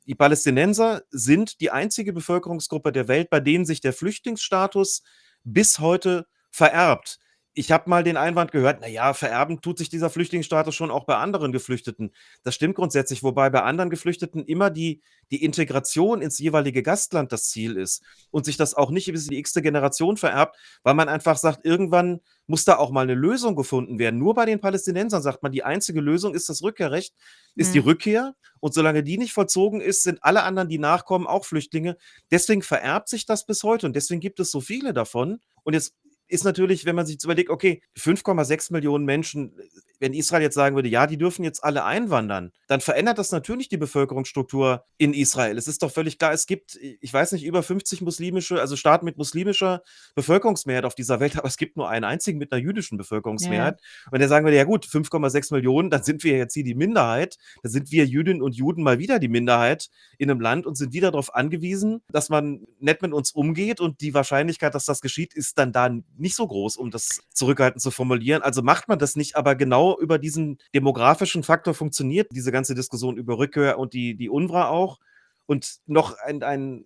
die Palästinenser sind die einzige Bevölkerungsgruppe der Welt, bei denen sich der Flüchtlingsstatus bis heute vererbt ich habe mal den Einwand gehört, naja, vererben tut sich dieser Flüchtlingsstatus schon auch bei anderen Geflüchteten. Das stimmt grundsätzlich, wobei bei anderen Geflüchteten immer die, die Integration ins jeweilige Gastland das Ziel ist und sich das auch nicht bis in die x-te Generation vererbt, weil man einfach sagt, irgendwann muss da auch mal eine Lösung gefunden werden. Nur bei den Palästinensern sagt man, die einzige Lösung ist das Rückkehrrecht, ist mhm. die Rückkehr. Und solange die nicht vollzogen ist, sind alle anderen, die nachkommen, auch Flüchtlinge. Deswegen vererbt sich das bis heute und deswegen gibt es so viele davon. Und jetzt ist natürlich, wenn man sich überlegt, okay, 5,6 Millionen Menschen, wenn Israel jetzt sagen würde, ja, die dürfen jetzt alle einwandern, dann verändert das natürlich die Bevölkerungsstruktur in Israel. Es ist doch völlig klar, es gibt, ich weiß nicht, über 50 muslimische, also Staaten mit muslimischer Bevölkerungsmehrheit auf dieser Welt, aber es gibt nur einen einzigen mit einer jüdischen Bevölkerungsmehrheit. Ja. Und der sagen würde, ja gut, 5,6 Millionen, dann sind wir jetzt hier die Minderheit, dann sind wir Jüdinnen und Juden mal wieder die Minderheit in einem Land und sind wieder darauf angewiesen, dass man nett mit uns umgeht und die Wahrscheinlichkeit, dass das geschieht, ist dann da nicht so groß, um das zurückhaltend zu formulieren. Also macht man das nicht, aber genau über diesen demografischen Faktor funktioniert diese ganze Diskussion über Rückkehr und die, die UNRWA auch. Und noch ein, ein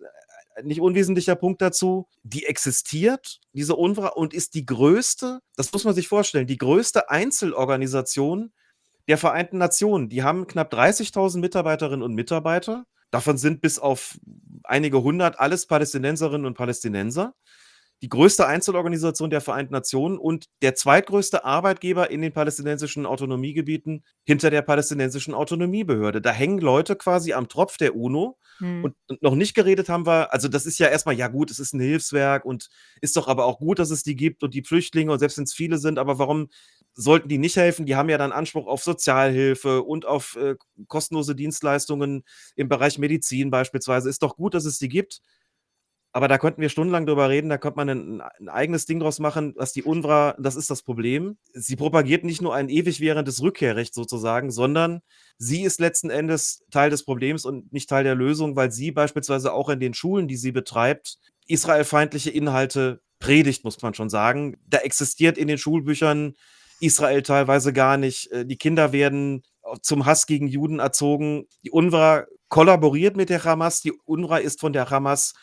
nicht unwesentlicher Punkt dazu, die existiert, diese UNRWA, und ist die größte, das muss man sich vorstellen, die größte Einzelorganisation der Vereinten Nationen. Die haben knapp 30.000 Mitarbeiterinnen und Mitarbeiter. Davon sind bis auf einige hundert alles Palästinenserinnen und Palästinenser die größte Einzelorganisation der Vereinten Nationen und der zweitgrößte Arbeitgeber in den palästinensischen Autonomiegebieten hinter der palästinensischen Autonomiebehörde. Da hängen Leute quasi am Tropf der UNO hm. und, und, noch nicht geredet haben wir, also das ist ja erstmal, ja gut, es ist ein Hilfswerk und ist doch aber auch gut, dass es die gibt und die Flüchtlinge und selbst wenn es viele sind, aber warum sollten die nicht helfen? Die haben ja dann Anspruch auf Sozialhilfe und auf äh, kostenlose Dienstleistungen im Bereich Medizin beispielsweise. Ist doch gut, dass es die gibt. Aber da könnten wir stundenlang drüber reden, da könnte man ein, ein, eigenes Ding draus machen, was die UNRWA, das ist das Problem. Sie propagiert nicht nur ein ewig währendes Rückkehrrecht sozusagen, sondern sie ist letzten Endes Teil des Problems und nicht Teil der Lösung, weil sie beispielsweise auch in den Schulen, die sie betreibt, israelfeindliche Inhalte predigt, muss man schon sagen. Da existiert in den Schulbüchern Israel teilweise gar nicht. Äh, die Kinder werden zum Hass gegen Juden erzogen. Die UNRWA kollaboriert mit der Hamas. Die UNRWA ist von der Hamas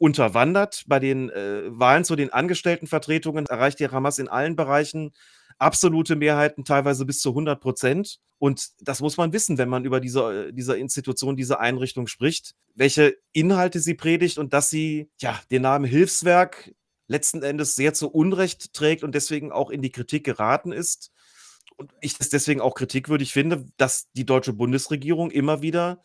unterwandert. Bei den äh, Wahlen zu den Angestelltenvertretungen erreicht die Hamas in allen Bereichen absolute Mehrheiten, teilweise bis zu 100 Prozent. Und das muss man wissen, wenn man über diese, äh, diese Institution, diese Einrichtung spricht, welche Inhalte sie predigt und dass sie ja den Namen Hilfswerk letzten Endes sehr zu Unrecht trägt und deswegen auch in die Kritik geraten ist. Und ich es deswegen auch kritikwürdig finde, dass die deutsche Bundesregierung immer wieder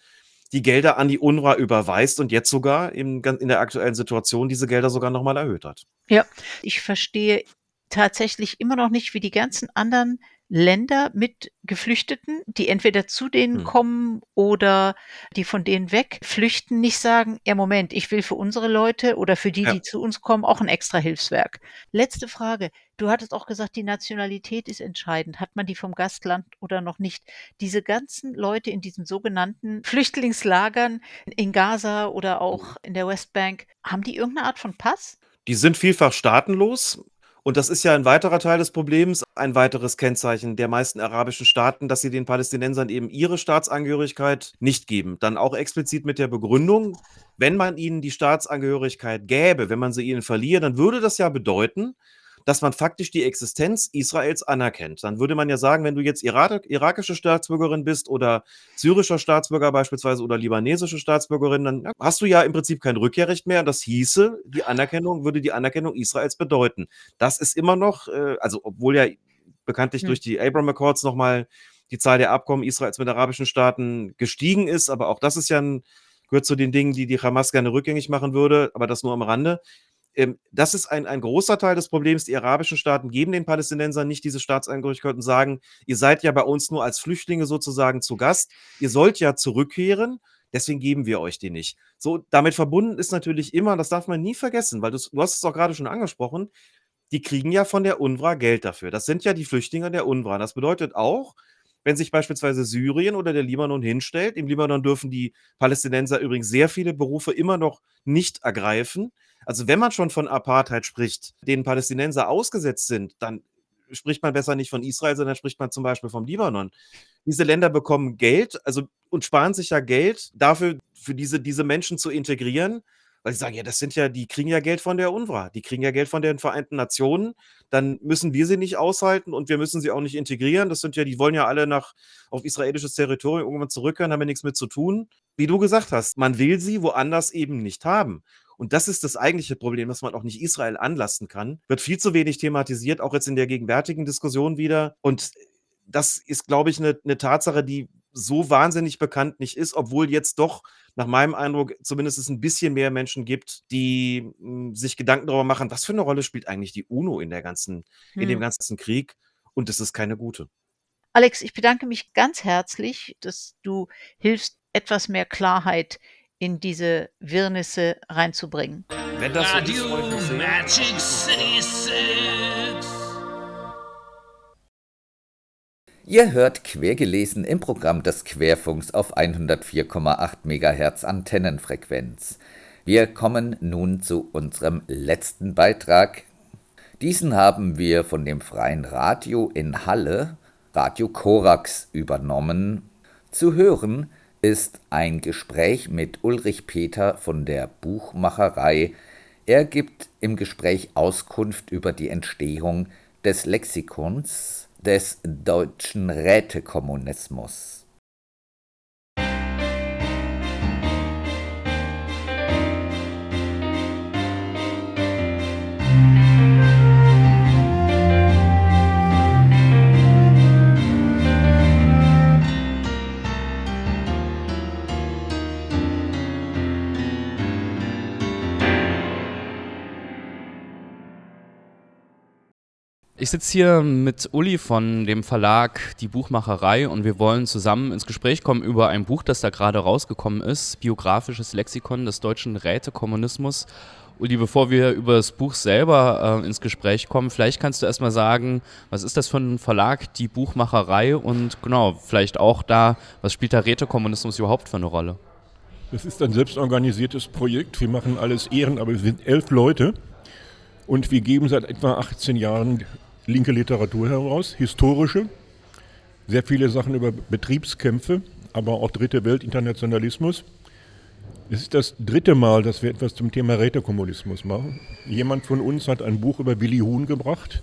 die Gelder an die UNRWA überweist und jetzt sogar in, in der aktuellen Situation diese Gelder sogar nochmal erhöht hat. Ja, ich verstehe tatsächlich immer noch nicht, wie die ganzen anderen Länder mit Geflüchteten, die entweder zu denen hm. kommen oder die von denen weg flüchten, nicht sagen, ja Moment, ich will für unsere Leute oder für die, ja. die zu uns kommen, auch ein extra Hilfswerk. Letzte Frage. Du hattest auch gesagt, die Nationalität ist entscheidend. Hat man die vom Gastland oder noch nicht? Diese ganzen Leute in diesen sogenannten Flüchtlingslagern in Gaza oder auch in der Westbank, haben die irgendeine Art von Pass? Die sind vielfach staatenlos. Und das ist ja ein weiterer Teil des Problems, ein weiteres Kennzeichen der meisten arabischen Staaten, dass sie den Palästinensern eben ihre Staatsangehörigkeit nicht geben. Dann auch explizit mit der Begründung, wenn man ihnen die Staatsangehörigkeit gäbe, wenn man sie ihnen verliere, dann würde das ja bedeuten, dass man faktisch die Existenz Israels anerkennt. Dann würde man ja sagen, wenn du jetzt Irak irakische Staatsbürgerin bist oder syrischer Staatsbürger beispielsweise oder libanesische Staatsbürgerin, dann hast du ja im Prinzip kein Rückkehrrecht mehr. Das hieße, die Anerkennung würde die Anerkennung Israels bedeuten. Das ist immer noch, äh, also obwohl ja bekanntlich hm. durch die Abraham Accords nochmal die Zahl der Abkommen Israels mit arabischen Staaten gestiegen ist, aber auch das ist ja ein, gehört zu den Dingen, die die Hamas gerne rückgängig machen würde, aber das nur am Rande ähm, das ist ein, ein großer Teil des Problems. Die arabischen Staaten geben den Palästinensern nicht diese Staatsangehörigkeit und sagen, ihr seid ja bei uns nur als Flüchtlinge sozusagen zu Gast. Ihr sollt ja zurückkehren. Deswegen geben wir euch die nicht. So, damit verbunden ist natürlich immer, das darf man nie vergessen, weil du, du hast es auch gerade schon angesprochen, die kriegen ja von der UNRWA Geld dafür. Das sind ja die Flüchtlinge der UNRWA. Das bedeutet auch, wenn sich beispielsweise Syrien oder der Libanon hinstellt. Im Libanon dürfen die Palästinenser übrigens sehr viele Berufe immer noch nicht ergreifen. Also wenn man schon von Apartheid spricht, denen Palästinenser ausgesetzt sind, dann spricht man besser nicht von Israel, sondern spricht man zum Beispiel vom Libanon. Diese Länder bekommen Geld, also und sparen sich ja Geld dafür, für diese, diese Menschen zu integrieren, weil sie sagen, ja, das sind ja, die kriegen ja Geld von der UNRWA, die kriegen ja Geld von den Vereinten Nationen, dann müssen wir sie nicht aushalten und wir müssen sie auch nicht integrieren. Das sind ja, die wollen ja alle nach auf israelisches Territorium irgendwann zurückkehren, haben ja nichts mit zu tun. Wie du gesagt hast, man will sie woanders eben nicht haben. Und das ist das eigentliche Problem, dass man auch nicht Israel anlasten kann. Wird viel zu wenig thematisiert, auch jetzt in der gegenwärtigen Diskussion wieder. Und das ist, glaube ich, eine, eine Tatsache, die so wahnsinnig bekannt nicht ist, obwohl jetzt doch nach meinem Eindruck zumindest es ein bisschen mehr Menschen gibt, die mh, sich Gedanken darüber machen, was für eine Rolle spielt eigentlich die UNO in der ganzen, in dem Hm. ganzen Krieg. Und es ist keine gute. Alex, ich bedanke mich ganz herzlich, dass du hilfst, etwas mehr Klarheit in diese Wirrnisse reinzubringen. Wenn das so ist, Radio sehr. Magic City 6. Ihr hört quergelesen im Programm des Querfunks auf 104,8 MHz Antennenfrequenz. Wir kommen nun zu unserem letzten Beitrag. Diesen haben wir von dem freien Radio in Halle, Radio Korax, übernommen. Zu hören ist ein Gespräch mit Ulrich Peter von der Buchmacherei. Er gibt im Gespräch Auskunft über die Entstehung des Lexikons des deutschen Rätekommunismus. Ich sitze hier mit Uli von dem Verlag Die Buchmacherei und wir wollen zusammen ins Gespräch kommen über ein Buch, das da gerade rausgekommen ist, Biografisches Lexikon des deutschen Rätekommunismus. Uli, bevor wir über das Buch selber äh, ins Gespräch kommen, vielleicht kannst du erstmal sagen, was ist das für ein Verlag, die Buchmacherei und genau, vielleicht auch da, was spielt der Rätekommunismus überhaupt für eine Rolle? Das ist ein selbstorganisiertes Projekt. Wir machen alles Ehren, aber wir sind elf Leute und wir geben seit etwa 18 Jahren linke Literatur heraus, historische, sehr viele Sachen über Betriebskämpfe, aber auch Dritte Welt, Internationalismus. Es ist das dritte Mal, dass wir etwas zum Thema Rätekommunismus machen. Jemand von uns hat ein Buch über Willi Huhn gebracht,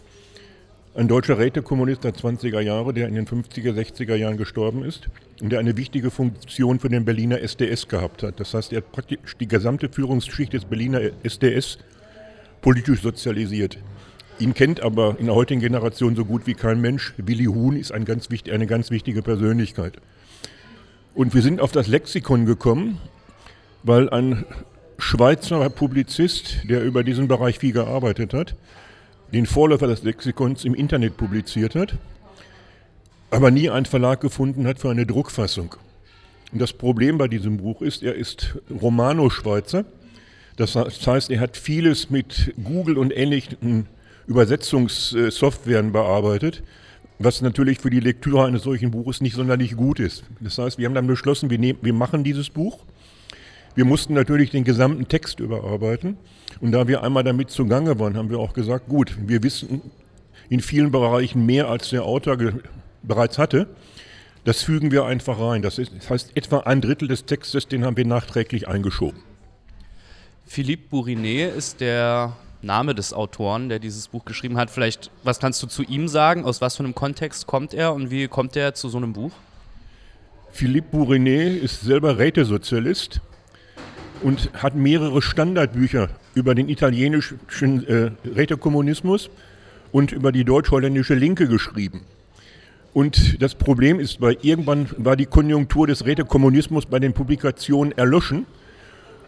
ein deutscher Rätekommunist der 20er Jahre, der in den 50er, 60er Jahren gestorben ist und der eine wichtige Funktion für den Berliner SDS gehabt hat. Das heißt, er hat praktisch die gesamte Führungsschicht des Berliner SDS politisch sozialisiert. Ihn kennt aber in der heutigen Generation so gut wie kein Mensch. Willi Huhn ist ein ganz wichtig, eine ganz wichtige Persönlichkeit. Und wir sind auf das Lexikon gekommen, weil ein Schweizer Publizist, der über diesen Bereich viel gearbeitet hat, den Vorläufer des Lexikons im Internet publiziert hat, aber nie einen Verlag gefunden hat für eine Druckfassung. Und das Problem bei diesem Buch ist, er ist Romano-Schweizer. Das heißt, er hat vieles mit Google und ähnlichen Übersetzungssoftwaren bearbeitet, was natürlich für die Lektüre eines solchen Buches nicht sonderlich gut ist. Das heißt, wir haben dann beschlossen, wir, nehmen, wir machen dieses Buch. Wir mussten natürlich den gesamten Text überarbeiten. Und da wir einmal damit zugange waren, haben wir auch gesagt, gut, wir wissen in vielen Bereichen mehr, als der Autor bereits hatte. Das fügen wir einfach rein. Das, ist, das heißt, etwa ein Drittel des Textes, den haben wir nachträglich eingeschoben. Philippe Bourinet ist der Name des Autoren, der dieses Buch geschrieben hat. Vielleicht, was kannst du zu ihm sagen? Aus was für einem Kontext kommt er und wie kommt er zu so einem Buch? Philippe Bourinet ist selber Rätesozialist und hat mehrere Standardbücher über den italienischen äh, Rätekommunismus und über die deutsch-holländische Linke geschrieben. Und das Problem ist, weil irgendwann war die Konjunktur des Rätekommunismus bei den Publikationen erloschen.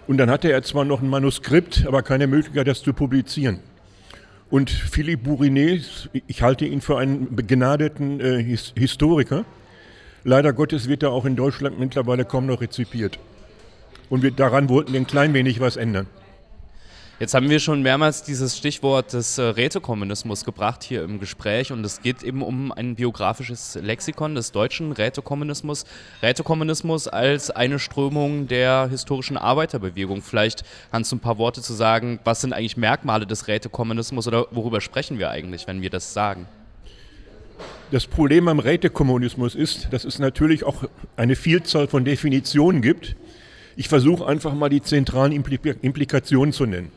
Und dann hatte er zwar noch ein Manuskript, aber keine Möglichkeit, das zu publizieren. Und Philippe Bourinet, ich halte ihn für einen begnadeten äh, His Historiker. Leider Gottes wird er auch in Deutschland mittlerweile kaum noch rezipiert. Und wir daran wollten wir ein klein wenig was ändern. Jetzt haben wir schon mehrmals dieses Stichwort des äh, Rätekommunismus gebracht hier im Gespräch und es geht eben um ein biografisches Lexikon des deutschen Rätekommunismus. Rätekommunismus als eine Strömung der historischen Arbeiterbewegung. Vielleicht du ein paar Worte zu sagen, was sind eigentlich Merkmale des Rätekommunismus oder worüber sprechen wir eigentlich, wenn wir das sagen? Das Problem am Rätekommunismus ist, dass es natürlich auch eine Vielzahl von Definitionen gibt. Ich versuche einfach mal die zentralen Impli- Implikationen zu nennen.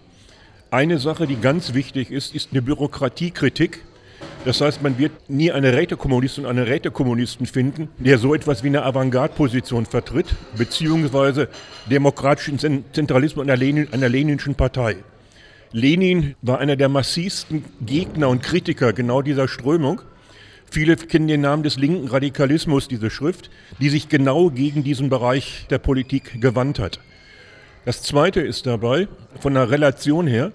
Eine Sache, die ganz wichtig ist, ist eine Bürokratiekritik. Das heißt, man wird nie eine Rätekommunistin und einen Rätekommunisten finden, der so etwas wie eine Avantgarde-Position vertritt, beziehungsweise demokratischen Zen- Zentralismus einer, Lenin, einer leninischen Partei. Lenin war einer der massivsten Gegner und Kritiker genau dieser Strömung. Viele kennen den Namen des linken Radikalismus, diese Schrift, die sich genau gegen diesen Bereich der Politik gewandt hat. Das Zweite ist dabei, von der Relation her,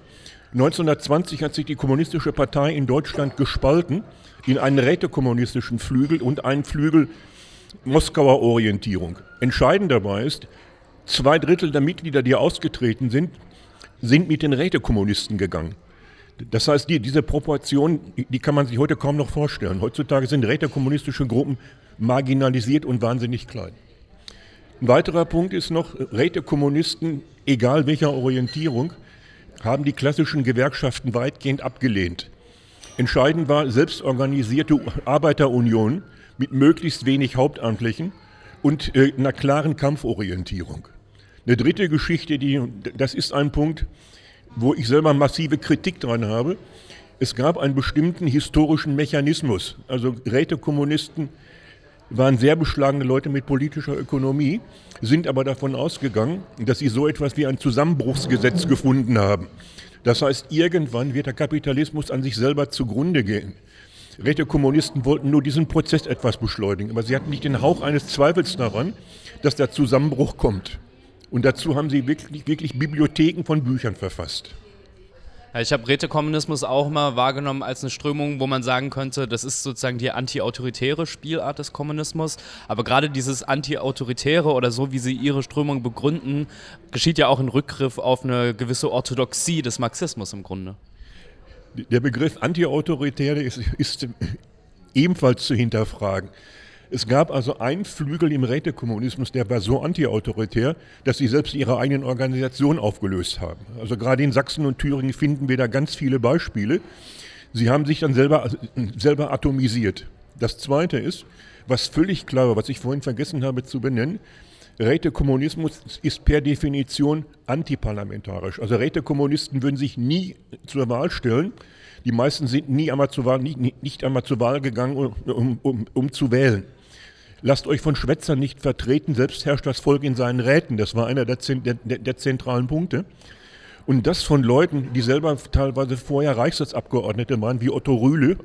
1920 hat sich die Kommunistische Partei in Deutschland gespalten in einen rätekommunistischen Flügel und einen Flügel Moskauer Orientierung. Entscheidend dabei ist, zwei Drittel der Mitglieder, die ausgetreten sind, sind mit den Rätekommunisten gegangen. Das heißt, die, diese Proportion, die kann man sich heute kaum noch vorstellen. Heutzutage sind rätekommunistische Gruppen marginalisiert und wahnsinnig klein. Ein weiterer Punkt ist noch, Rätekommunisten, egal welcher Orientierung, haben die klassischen Gewerkschaften weitgehend abgelehnt. Entscheidend war selbstorganisierte Arbeiterunionen mit möglichst wenig Hauptamtlichen und äh, einer klaren Kampforientierung. Eine dritte Geschichte, die, das ist ein Punkt, wo ich selber massive Kritik dran habe. Es gab einen bestimmten historischen Mechanismus. Also Rätekommunisten waren sehr beschlagene Leute mit politischer Ökonomie, sind aber davon ausgegangen, dass sie so etwas wie ein Zusammenbruchsgesetz gefunden haben. Das heißt, irgendwann wird der Kapitalismus an sich selber zugrunde gehen. Rätekommunisten wollten nur diesen Prozess etwas beschleunigen, aber sie hatten nicht den Hauch eines Zweifels daran, dass der Zusammenbruch kommt. Und dazu haben sie wirklich, wirklich Bibliotheken von Büchern verfasst. Ja, Ich habe Rätekommunismus auch mal wahrgenommen als eine Strömung, wo man sagen könnte, das ist sozusagen die anti-autoritäre Spielart des Kommunismus. Aber gerade dieses anti-autoritäre oder so, wie sie ihre Strömung begründen, geschieht ja auch ein Rückgriff auf eine gewisse Orthodoxie des Marxismus im Grunde. Der Begriff antiautoritäre ist, ist ebenfalls zu hinterfragen. Es gab also einen Flügel im Rätekommunismus, der war so antiautoritär, dass sie selbst ihre eigenen Organisationen aufgelöst haben. Also gerade in Sachsen und Thüringen finden wir da ganz viele Beispiele. Sie haben sich dann selber, selber atomisiert. Das Zweite ist, was völlig klar war, was ich vorhin vergessen habe zu benennen, Rätekommunismus ist per Definition antiparlamentarisch. Also Rätekommunisten würden sich nie zur Wahl stellen. Die meisten sind nie einmal zur Wahl, nie, nicht einmal zur Wahl gegangen, um, um, um zu wählen. Lasst euch von Schwätzern nicht vertreten, selbst herrscht das Volk in seinen Räten. Das war einer der, der, der zentralen Punkte. Und das von Leuten, die selber teilweise vorher Reichstagsabgeordnete waren, wie Otto Rühle,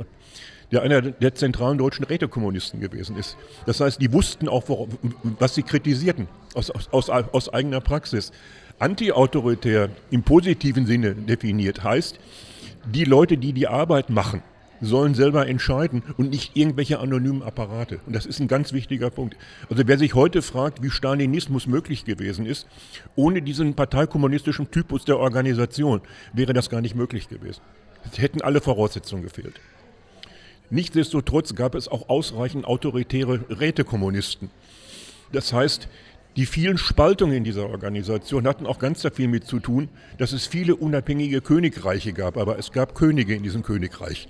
der einer der zentralen deutschen Rätekommunisten gewesen ist. Das heißt, die wussten auch, was sie kritisierten, aus, aus, aus eigener Praxis. Antiautoritär im positiven Sinne definiert heißt, die Leute, die die Arbeit machen, sollen selber entscheiden und nicht irgendwelche anonymen Apparate. Und das ist ein ganz wichtiger Punkt. Also wer sich heute fragt, wie Stalinismus möglich gewesen ist, ohne diesen parteikommunistischen Typus der Organisation wäre das gar nicht möglich gewesen. Es hätten alle Voraussetzungen gefehlt. Nichtsdestotrotz gab es auch ausreichend autoritäre Rätekommunisten. Das heißt, die vielen Spaltungen in dieser Organisation hatten auch ganz viel mit zu tun, dass es viele unabhängige Königreiche gab, aber es gab Könige in diesen Königreichen.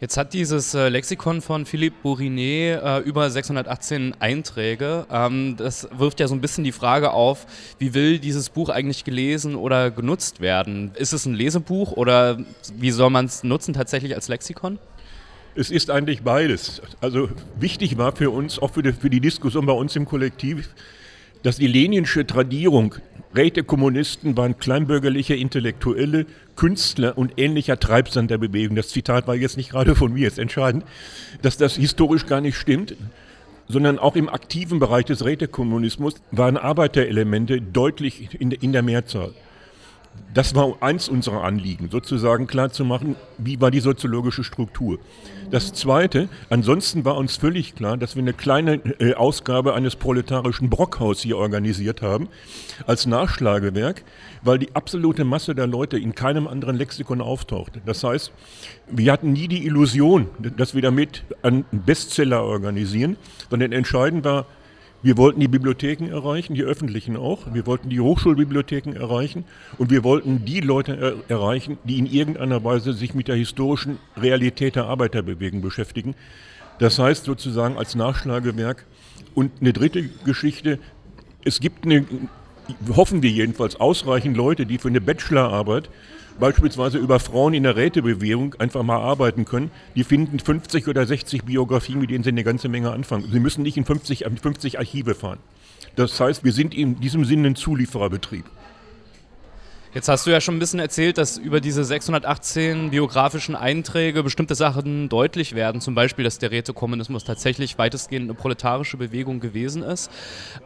Jetzt hat dieses äh, Lexikon von Philippe Bourinet äh, über 618 Einträge. Ähm, das wirft ja so ein bisschen die Frage auf, wie will dieses Buch eigentlich gelesen oder genutzt werden? Ist es ein Lesebuch oder wie soll man es nutzen tatsächlich als Lexikon? Es ist eigentlich beides. Also wichtig war für uns, auch für die, für die Diskussion bei uns im Kollektiv, dass die leninsche Tradierung, Rätekommunisten waren kleinbürgerliche Intellektuelle, Künstler und ähnlicher Treibsand der Bewegung. Das Zitat war jetzt nicht gerade von mir, ist entscheidend, dass das historisch gar nicht stimmt, sondern auch im aktiven Bereich des Rätekommunismus waren Arbeiterelemente deutlich in der Mehrzahl. Das war eins unserer Anliegen, sozusagen klarzumachen, wie war die soziologische Struktur. Das Zweite, ansonsten war uns völlig klar, dass wir eine kleine äh, Ausgabe eines proletarischen Brockhaus hier organisiert haben, als Nachschlagewerk, weil die absolute Masse der Leute in keinem anderen Lexikon auftauchte. Das heißt, wir hatten nie die Illusion, dass wir damit einen Bestseller organisieren, sondern entscheidend war, wir wollten die Bibliotheken erreichen, die öffentlichen auch. Wir wollten die Hochschulbibliotheken erreichen und wir wollten die Leute er erreichen, die in irgendeiner Weise sich mit der historischen Realität der Arbeiterbewegung beschäftigen. Das heißt sozusagen als Nachschlagewerk. Und eine dritte Geschichte, es gibt eine, hoffen wir jedenfalls, ausreichend Leute, die für eine Bachelorarbeit beispielsweise über Frauen in der Rätebewegung einfach mal arbeiten können, die finden 50 oder 60 Biografien, mit denen sie eine ganze Menge anfangen. Sie müssen nicht in 50, 50 Archive fahren. Das heißt, wir sind in diesem Sinne ein Zuliefererbetrieb. Jetzt hast du ja schon ein bisschen erzählt, dass über diese 618 biografischen Einträge bestimmte Sachen deutlich werden. Zum Beispiel, dass der Rätekommunismus tatsächlich weitestgehend eine proletarische Bewegung gewesen ist.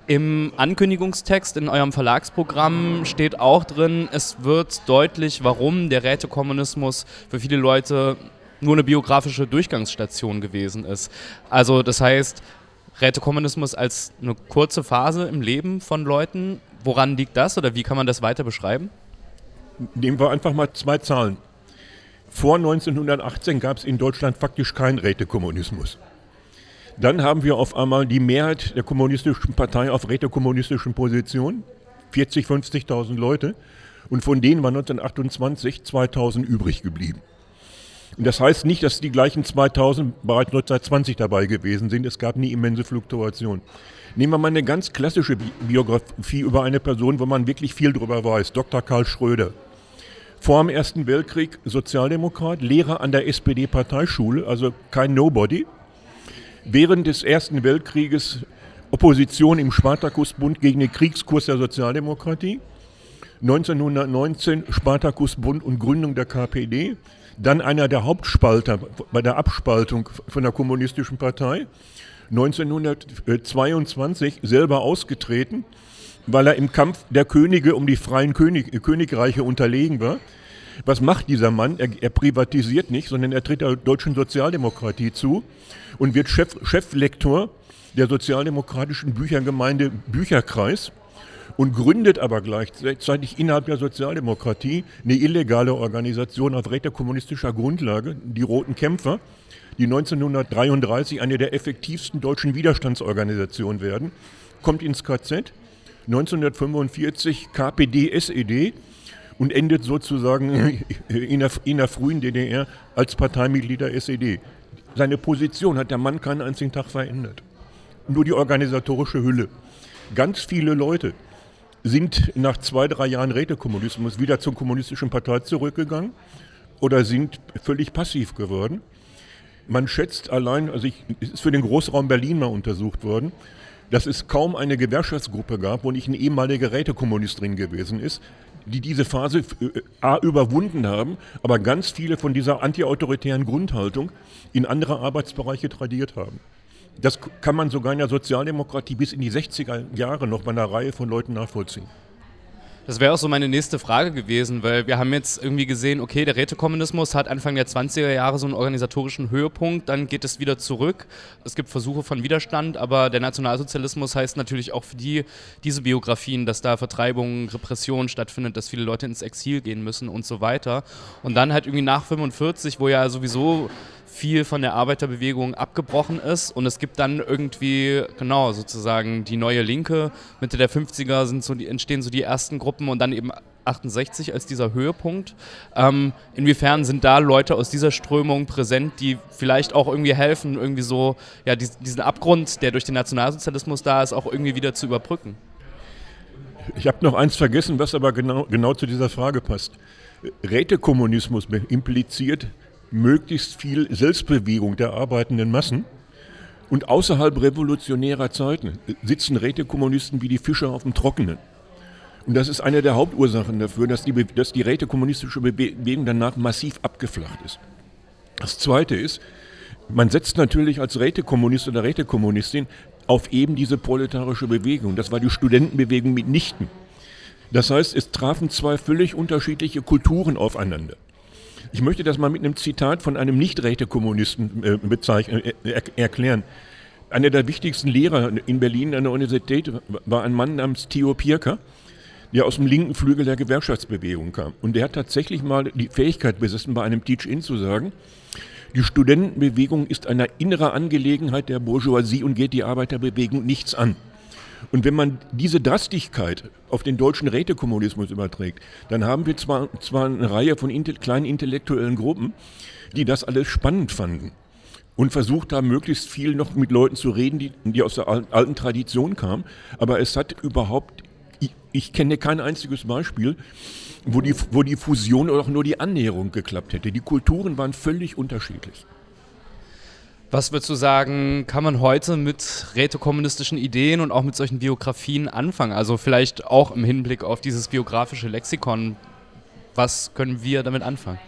Im Ankündigungstext in eurem Verlagsprogramm steht auch drin, es wird deutlich, warum der Rätekommunismus für viele Leute nur eine biografische Durchgangsstation gewesen ist. Also das heißt, Rätekommunismus als eine kurze Phase im Leben von Leuten. Woran liegt das oder wie kann man das weiter beschreiben? Nehmen wir einfach mal zwei Zahlen. Vor 1918 gab es in Deutschland faktisch keinen Rätekommunismus. Dann haben wir auf einmal die Mehrheit der kommunistischen Partei auf rätekommunistischen Positionen, 40, 50.000 Leute. Und von denen waren 1928 2000 übrig geblieben. Und das heißt nicht, dass die gleichen 2000 bereits 1920 dabei gewesen sind. Es gab nie immense Fluktuation. Nehmen wir mal eine ganz klassische Biografie über eine Person, wo man wirklich viel drüber weiß. Dr. Karl Schröder. Vor dem Ersten Weltkrieg Sozialdemokrat, Lehrer an der SPD-Parteischule, also kein Nobody. Während des Ersten Weltkrieges Opposition im Spartakusbund gegen den Kriegskurs der Sozialdemokratie. 1919 Spartakusbund und Gründung der KPD. Dann einer der Hauptspalter bei der Abspaltung von der Kommunistischen Partei. 1922 selber ausgetreten, weil er im Kampf der Könige um die freien König, Königreiche unterlegen war. Was macht dieser Mann? Er, er, privatisiert nicht, sondern er tritt der deutschen Sozialdemokratie zu und wird Chef, Cheflektor der sozialdemokratischen Büchergemeinde Bücherkreis und gründet aber gleichzeitig innerhalb der Sozialdemokratie eine illegale Organisation auf rätekommunistischer Grundlage, die Roten Kämpfer, die 1933 eine der effektivsten deutschen Widerstandsorganisationen werden, kommt ins KZ, 1945 KPD-SED und endet sozusagen in der, in der frühen DDR als Parteimitglied der SED. Seine Position hat der Mann keinen einzigen Tag verändert. Nur die organisatorische Hülle. Ganz viele Leute sind nach zwei, drei Jahren Rätekommunismus wieder zur kommunistischen Partei zurückgegangen oder sind völlig passiv geworden. Man schätzt allein, also ich, es ist für den Großraum Berlin mal untersucht worden, dass es kaum eine Gewerkschaftsgruppe gab, wo nicht ein ehemaliger Rätekommunist drin gewesen ist, die diese Phase äh, A überwunden haben, aber ganz viele von dieser antiautoritären Grundhaltung in andere Arbeitsbereiche tradiert haben. Das kann man sogar in der Sozialdemokratie bis in die 60er Jahre noch bei einer Reihe von Leuten nachvollziehen. Das wäre auch so meine nächste Frage gewesen, weil wir haben jetzt irgendwie gesehen, okay, der Rätekommunismus hat Anfang der 20er Jahre so einen organisatorischen Höhepunkt, dann geht es wieder zurück. Es gibt Versuche von Widerstand, aber der Nationalsozialismus heißt natürlich auch für die, diese Biografien, dass da Vertreibung, Repression stattfindet, dass viele Leute ins Exil gehen müssen und so weiter. Und dann halt irgendwie nach 45, wo ja sowieso viel von der Arbeiterbewegung abgebrochen ist und es gibt dann irgendwie, genau, sozusagen die neue Linke. Mitte der 50er sind so die, entstehen so die ersten Gruppen und dann eben 68 als dieser Höhepunkt. Ähm, inwiefern sind da Leute aus dieser Strömung präsent, die vielleicht auch irgendwie helfen, irgendwie so, ja, diesen Abgrund, der durch den Nationalsozialismus da ist, auch irgendwie wieder zu überbrücken? Ich habe noch eins vergessen, was aber genau, genau zu dieser Frage passt. Rätekommunismus impliziert möglichst viel Selbstbewegung der arbeitenden Massen. Und außerhalb revolutionärer Zeiten sitzen Rätekommunisten wie die Fische auf dem Trockenen. Und das ist eine der Hauptursachen dafür, dass die, dass die rätekommunistische Bewegung danach massiv abgeflacht ist. Das Zweite ist, man setzt natürlich als Rätekommunist oder Rätekommunistin auf eben diese proletarische Bewegung. Das war die Studentenbewegung mitnichten. Das heißt, es trafen zwei völlig unterschiedliche Kulturen aufeinander. Ich möchte das mal mit einem Zitat von einem Nicht-Rätekommunisten äh, bezeichnen, äh, er, erklären. Einer der wichtigsten Lehrer in Berlin an der Universität war ein Mann namens Theo Pirker, der aus dem linken Flügel der Gewerkschaftsbewegung kam. Und der hat tatsächlich mal die Fähigkeit besessen, bei einem Teach-In zu sagen, die Studentenbewegung ist eine innere Angelegenheit der Bourgeoisie und geht die Arbeiterbewegung nichts an. Und wenn man diese Drastigkeit auf den deutschen Rätekommunismus überträgt, dann haben wir zwar, zwar eine Reihe von inte kleinen intellektuellen Gruppen, die das alles spannend fanden und versucht haben, möglichst viel noch mit Leuten zu reden, die, die aus der alten Tradition kamen. Aber es hat überhaupt, ich, ich kenne kein einziges Beispiel, wo die, wo die Fusion oder auch nur die Annäherung geklappt hätte. Die Kulturen waren völlig unterschiedlich. Was würdest du sagen, kann man heute mit rätekommunistischen Ideen und auch mit solchen Biografien anfangen? Also vielleicht auch im Hinblick auf dieses biografische Lexikon. Was können wir damit anfangen?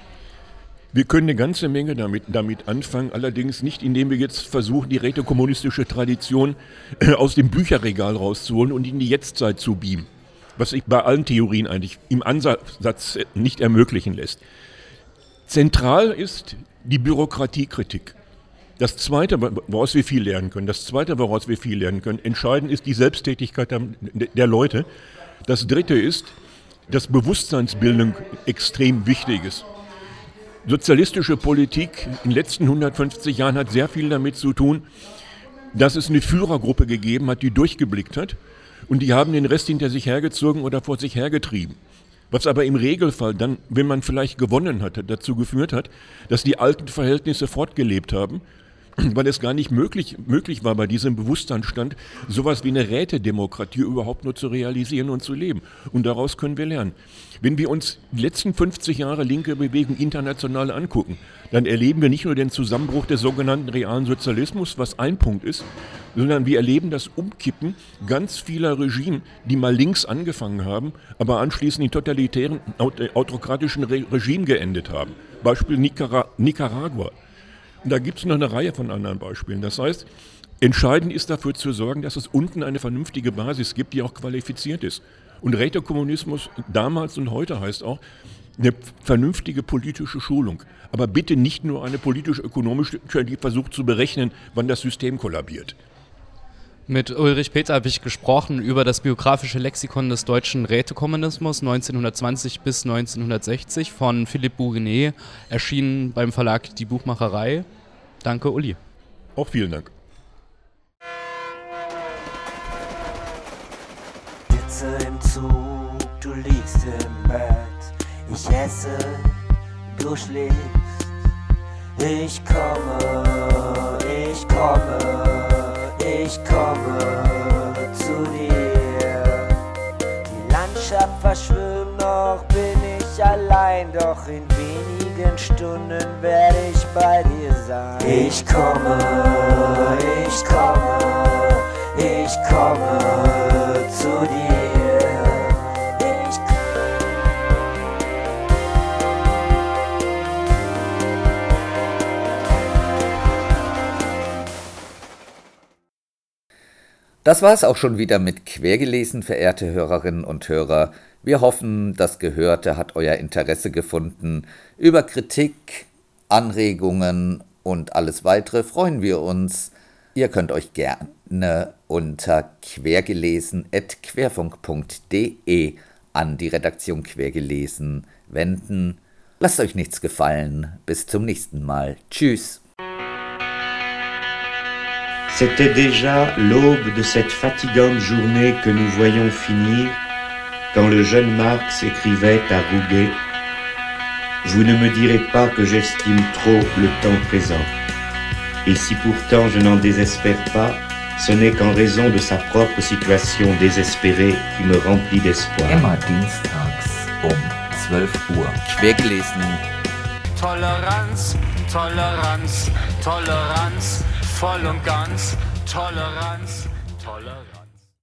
Wir können eine ganze Menge damit, damit anfangen, allerdings nicht, indem wir jetzt versuchen, die rätekommunistische Tradition äh, aus dem Bücherregal rauszuholen und in die Jetztzeit zu beamen. Was sich bei allen Theorien eigentlich im Ansatz nicht ermöglichen lässt. Zentral ist die Bürokratiekritik. Das Zweite, woraus wir viel lernen können, das Zweite, woraus wir viel lernen können, entscheidend ist die Selbsttätigkeit der, Leute. Das Dritte ist, dass Bewusstseinsbildung extrem wichtig ist. Sozialistische Politik in den letzten 150 Jahren hat sehr viel damit zu tun, dass es eine Führergruppe gegeben hat, die durchgeblickt hat und die haben den Rest hinter sich hergezogen oder vor sich hergetrieben. Was aber im Regelfall dann, wenn man vielleicht gewonnen hatte, dazu geführt hat, dass die alten Verhältnisse fortgelebt haben weil es gar nicht möglich, möglich war, bei diesem Bewusstseinsstand sowas wie eine Rätedemokratie überhaupt nur zu realisieren und zu leben. Und daraus können wir lernen. Wenn wir uns die letzten 50 Jahre linke Bewegung international angucken, dann erleben wir nicht nur den Zusammenbruch des sogenannten realen Sozialismus, was ein Punkt ist, sondern wir erleben das Umkippen ganz vieler Regime, die mal links angefangen haben, aber anschließend in totalitären, autokratischen Regime geendet haben. Beispiel Nicaragua. Da gibt es noch eine Reihe von anderen Beispielen. Das heißt, entscheidend ist dafür zu sorgen, dass es unten eine vernünftige Basis gibt, die auch qualifiziert ist. Und Rätekommunismus damals und heute heißt auch eine vernünftige politische Schulung. Aber bitte nicht nur eine politisch-ökonomische, die versucht zu berechnen, wann das System kollabiert. Mit Ulrich Peter habe ich gesprochen über das biografische Lexikon des deutschen Rätekommunismus 1920 bis 1960 von Philippe Bourinet, erschienen beim Verlag Die Buchmacherei. Danke, Uli. Auch vielen Dank. Sitze im Zug, du liegst im Bett. Ich esse, du schläfst. Ich komme, ich komme, wenigen Stunden werde ich bei dir sein. Ich komme, ich komme, ich komme zu dir. Ich Das war es auch schon wieder mit Quergelesen, verehrte Hörerinnen und Hörer. Wir hoffen, das Gehörte hat euer Interesse gefunden. Über Kritik, Anregungen und alles weitere freuen wir uns. Ihr könnt euch gerne unter quergelesen.querfunk.de an die Redaktion Quergelesen wenden. Lasst euch nichts gefallen. Bis zum nächsten Mal. Tschüss. C'était déjà l'aube de cette fatigante journée que nous voyons finir quand le jeune Marx écrivait à Rouget Vous ne me direz pas que j'estime trop le temps présent. Et si pourtant je n'en désespère pas, ce n'est qu'en raison de sa propre situation désespérée qui me remplit d'espoir. Immer dienstags um 12 Uhr. Quergelesen. Toleranz, Toleranz, Toleranz, voll und ganz, Toleranz, Toleranz.